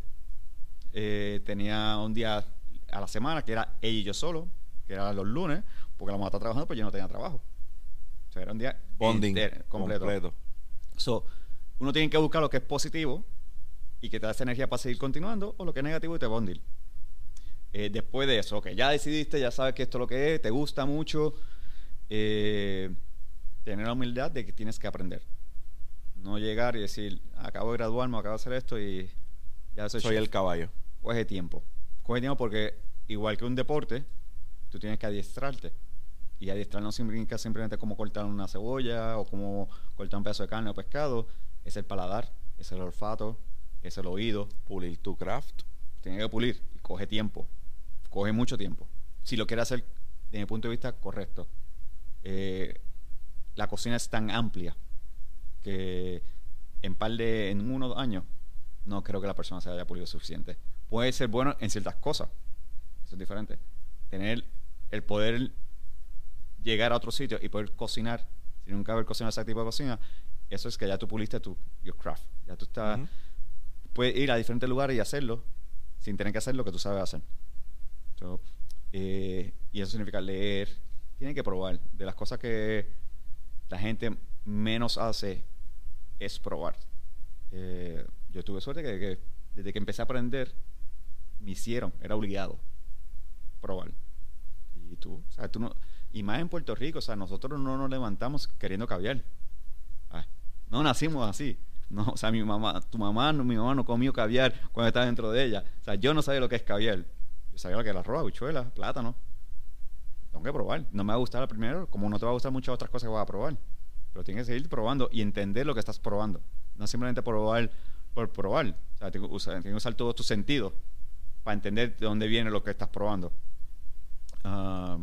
Eh, tenía un día a la semana que era ella y yo solo, que era los lunes, porque la mamá está trabajando, pues yo no tenía trabajo. O sea, era un día Bonding. completo. completo. So, uno tiene que buscar lo que es positivo y que te da esa energía para seguir continuando, o lo que es negativo y te bondil. Eh, después de eso, ok, ya decidiste, ya sabes que esto es lo que es, te gusta mucho, eh, tener la humildad de que tienes que aprender. No llegar y decir, acabo de graduarme, acabo de hacer esto y ya soy, Soy chef". el caballo. Coge tiempo. Coge tiempo porque, igual que un deporte, tú tienes que adiestrarte. Y adiestrar no significa simplemente como cortar una cebolla o como cortar un pedazo de carne o pescado. Es el paladar, es el olfato, es el oído. Pulir tu craft. Tienes que pulir y coge tiempo. Coge mucho tiempo. Si lo quieres hacer desde mi punto de vista correcto. Eh, la cocina es tan amplia que en par de en uno o dos años no creo que la persona se haya pulido suficiente. Puede ser bueno en ciertas cosas. Eso es diferente. Tener el poder llegar a otro sitio y poder cocinar sin nunca haber cocinado ese tipo de cocina, eso es que ya tú puliste tu your craft. Ya tú estás. Puedes ir a diferentes lugares y hacerlo sin tener que hacer lo que tú sabes hacer. Eh, y eso significa leer. Tienen que probar. De las cosas que la gente menos hace es probar. Eh, yo tuve suerte que, que desde que empecé a aprender, me hicieron, era obligado probar. Y tú, o sea, tú no, y más en Puerto Rico, o sea, nosotros no nos levantamos queriendo caviar. Ah, no nacimos así. No, o sea, mi mamá, tu mamá, no, mi mamá no comió caviar cuando estaba dentro de ella. O sea, yo no sabía lo que es caviar. Yo sabía lo que era arroz, habichuelas, plátano. Tengo que probar. No me va a gustar el primero, como no te va a gustar muchas otras cosas que vas a probar. Pero tienes que seguir probando y entender lo que estás probando. No simplemente probar por probar. O sea, tienes que usar, tienes que usar todos tus sentidos para entender de dónde viene lo que estás probando. Ah,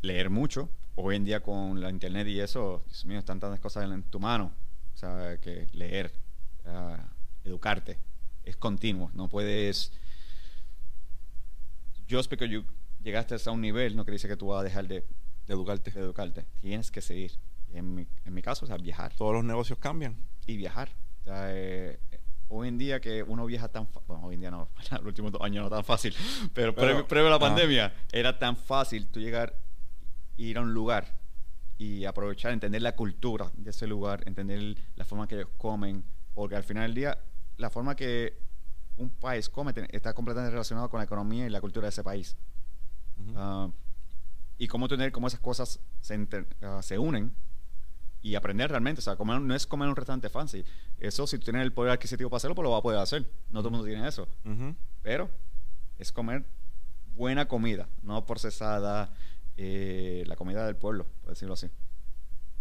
leer mucho. Hoy en día con la internet y eso, Dios mío, están tantas cosas en tu mano. O sea, que leer, ah, educarte. Es continuo. No puedes. Just because you llegaste hasta un nivel, no quiere decir que tú vas a dejar de, De educarte. de educarte. Tienes que seguir. En, mi, en mi caso, o sea, viajar. Todos los negocios cambian. Y viajar. O sea, eh, hoy en día que uno viaja tan fa- bueno hoy en día no los últimos dos años no tan fácil pero, Pero- previo, previo a la ajá. pandemia era tan fácil tú llegar ir a un lugar y aprovechar entender la cultura de ese lugar entender la forma que ellos comen porque al final del día la forma que un país come está completamente relacionado con la economía y la cultura de ese país Ujú. Ah, y cómo tener cómo esas cosas se, inter- ah, se unen y aprender realmente. O sea, comer, no es comer en un restaurante fancy. Eso, si tú tienes el poder adquisitivo para hacerlo, pues lo vas a poder hacer. No todo el mundo tiene eso. Ujú. Pero es comer buena comida, no procesada, eh, la comida del pueblo, por decirlo así.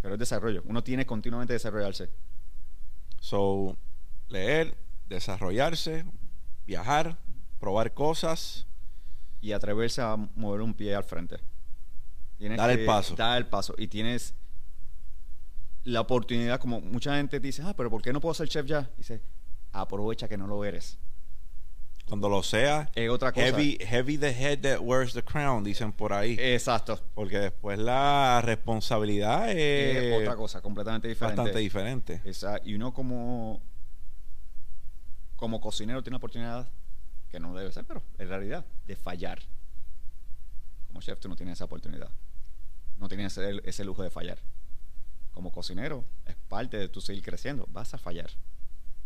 Pero es desarrollo. Uno tiene continuamente desarrollarse. So, leer, desarrollarse, viajar, probar cosas. y atreverse a mover un pie al frente. Tienes Dar el paso. Dar el paso. Y tienes la oportunidad, como mucha gente dice, ah, pero ¿por qué no puedo ser chef ya? Dice, aprovecha que no lo eres. Cuando lo sea, Es otra cosa. heavy, heavy the head that wears the crown, dicen por ahí. Exacto. Porque después la responsabilidad es, es otra cosa, completamente diferente. bastante diferente. Y uno como, como cocinero tiene la oportunidad, que no debe ser, pero en realidad, de fallar. Como chef tú no tienes esa oportunidad. No tienes ese, ese lujo de fallar. Como cocinero, es parte de tu seguir creciendo. Vas a fallar.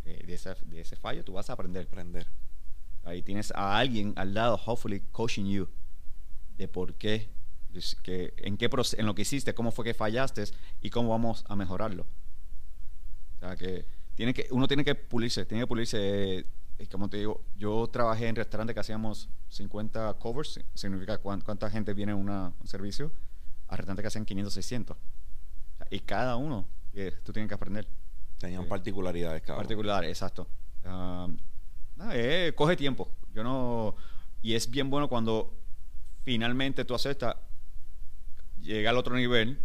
Eh, de, ese, de ese fallo tú vas a aprender. Aprender. Ahí tienes a alguien al lado, hopefully, coaching you de por qué, des- que, en, qué en lo que hiciste, cómo fue que fallaste y cómo vamos a mejorarlo. O sea, que, tiene que uno tiene que pulirse, tiene que pulirse. eh, como te digo, yo trabajé en restaurantes que hacíamos 50 covers, significa cuán- cuánta gente viene a un servicio, a restaurantes que hacían 500, 600. O sea, y cada uno, eh, tú tienes que aprender Tenían Sí. particularidades cada uno. particular, exacto. Nada, eh, coge tiempo. Yo no. Y es bien bueno cuando finalmente tú aceptas, llega al otro nivel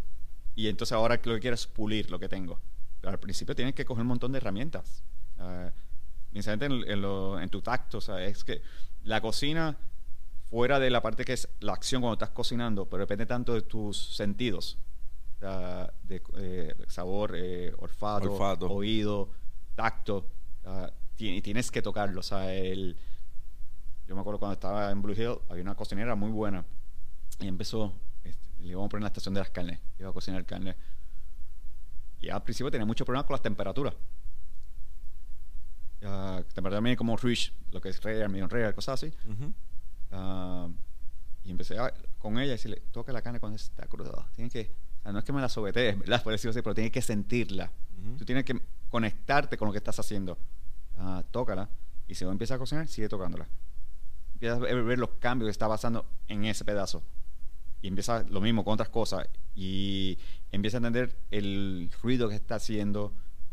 y entonces ahora lo que quieres es pulir lo que tengo. Pero al principio tienes que coger un montón de herramientas. Precisamente en, en lo- en tu tacto, o sea, es que la cocina, fuera de la parte que es la acción cuando estás cocinando, pero depende tanto de tus sentidos. De eh, sabor, eh, olfato, Olfato. oído, tacto. Tienes que tocarlo. O sea, el, yo me acuerdo cuando estaba en Blue Hill, había una cocinera muy buena. Y empezó, este, le íbamos a poner en la estación de las carnes. Iba a cocinar carne. Y al principio tenía muchos problemas con las temperaturas. Uh, temperatura también como Rich, lo que es rare, medium rare, cosas así. Ujú. Ah, y empecé a- con ella a decirle, toca la carne cuando está cruda. Tiene que, o sea, no es que me la sobetees, ¿verdad? Por decirlo así, pero tienes que sentirla. Ujú. Tú tienes que conectarte con lo que estás haciendo. Ah, tócala. Y si empieza a cocinar, sigue tocándola. Empiezas a ver los cambios que está pasando en ese pedazo. Y empieza lo mismo con otras cosas. Y empieza a entender el ruido que está haciendo,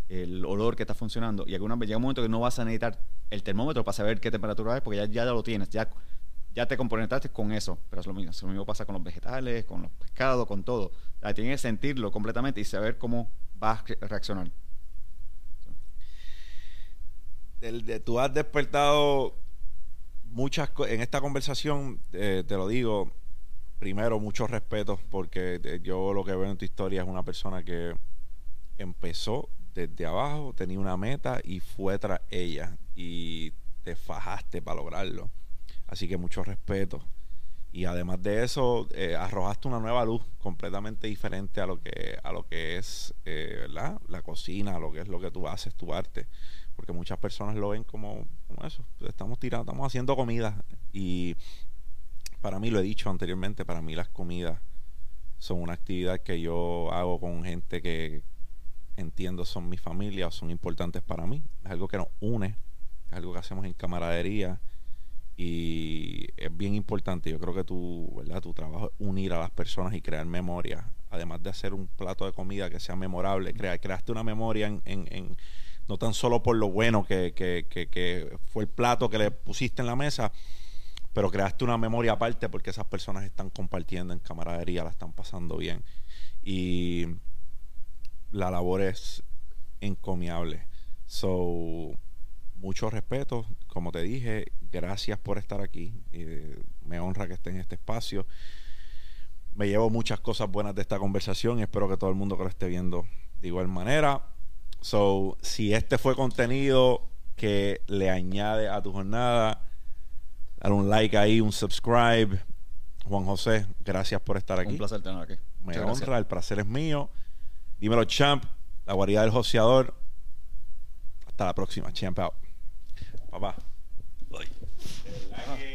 el olor que está funcionando. Y alguna vez llega un momento que no vas a necesitar el termómetro para saber qué temperatura es, porque ya, ya lo tienes. Ya, ya te componentaste con eso. Pero es lo mismo. Lo mismo pasa con los vegetales, con los pescados, con todo. O tienes que sentirlo completamente y saber cómo vas a re- reaccionar. Del- de- tú has despertado muchas en esta conversación eh, te lo digo primero mucho respeto porque eh, yo lo que veo en tu historia es una persona que empezó desde abajo tenía una meta y fue tras ella y te fajaste para lograrlo. Así que mucho respeto. Y además de eso eh, arrojaste una nueva luz completamente diferente a lo que a lo que es la cocina a lo que es lo que tú haces tu arte porque muchas personas lo ven como, como eso estamos tirando estamos haciendo comida y para mí lo he dicho anteriormente para mí las comidas son una actividad que yo hago con gente que entiendo son mi familia o son importantes para mí es algo que nos une es algo que hacemos en camaradería y es bien importante. Yo creo que tu, ¿verdad? tu trabajo es unir a las personas y crear memoria. Además de hacer un plato de comida que sea memorable, crea, creaste una memoria en, en- en- no tan solo por lo bueno que, que- que- fue el plato que le pusiste en la mesa, pero creaste una memoria aparte porque esas personas están compartiendo en camaradería, la están pasando bien. Y la labor es encomiable. So, mucho respeto. Como te dije, gracias por estar aquí. Eh, me honra que esté en este espacio. Me llevo muchas cosas buenas de esta conversación y espero que todo el mundo que lo esté viendo de igual manera. So, si este fue contenido que le añade a tu jornada, dale un like ahí, un subscribe. Juan José, gracias por estar aquí. Un placer tener aquí. Me Muchas honra, gracias. el placer es mío. Dímelo, champ. La guarida del joseador. Hasta la próxima, champ out. Papá. Ay.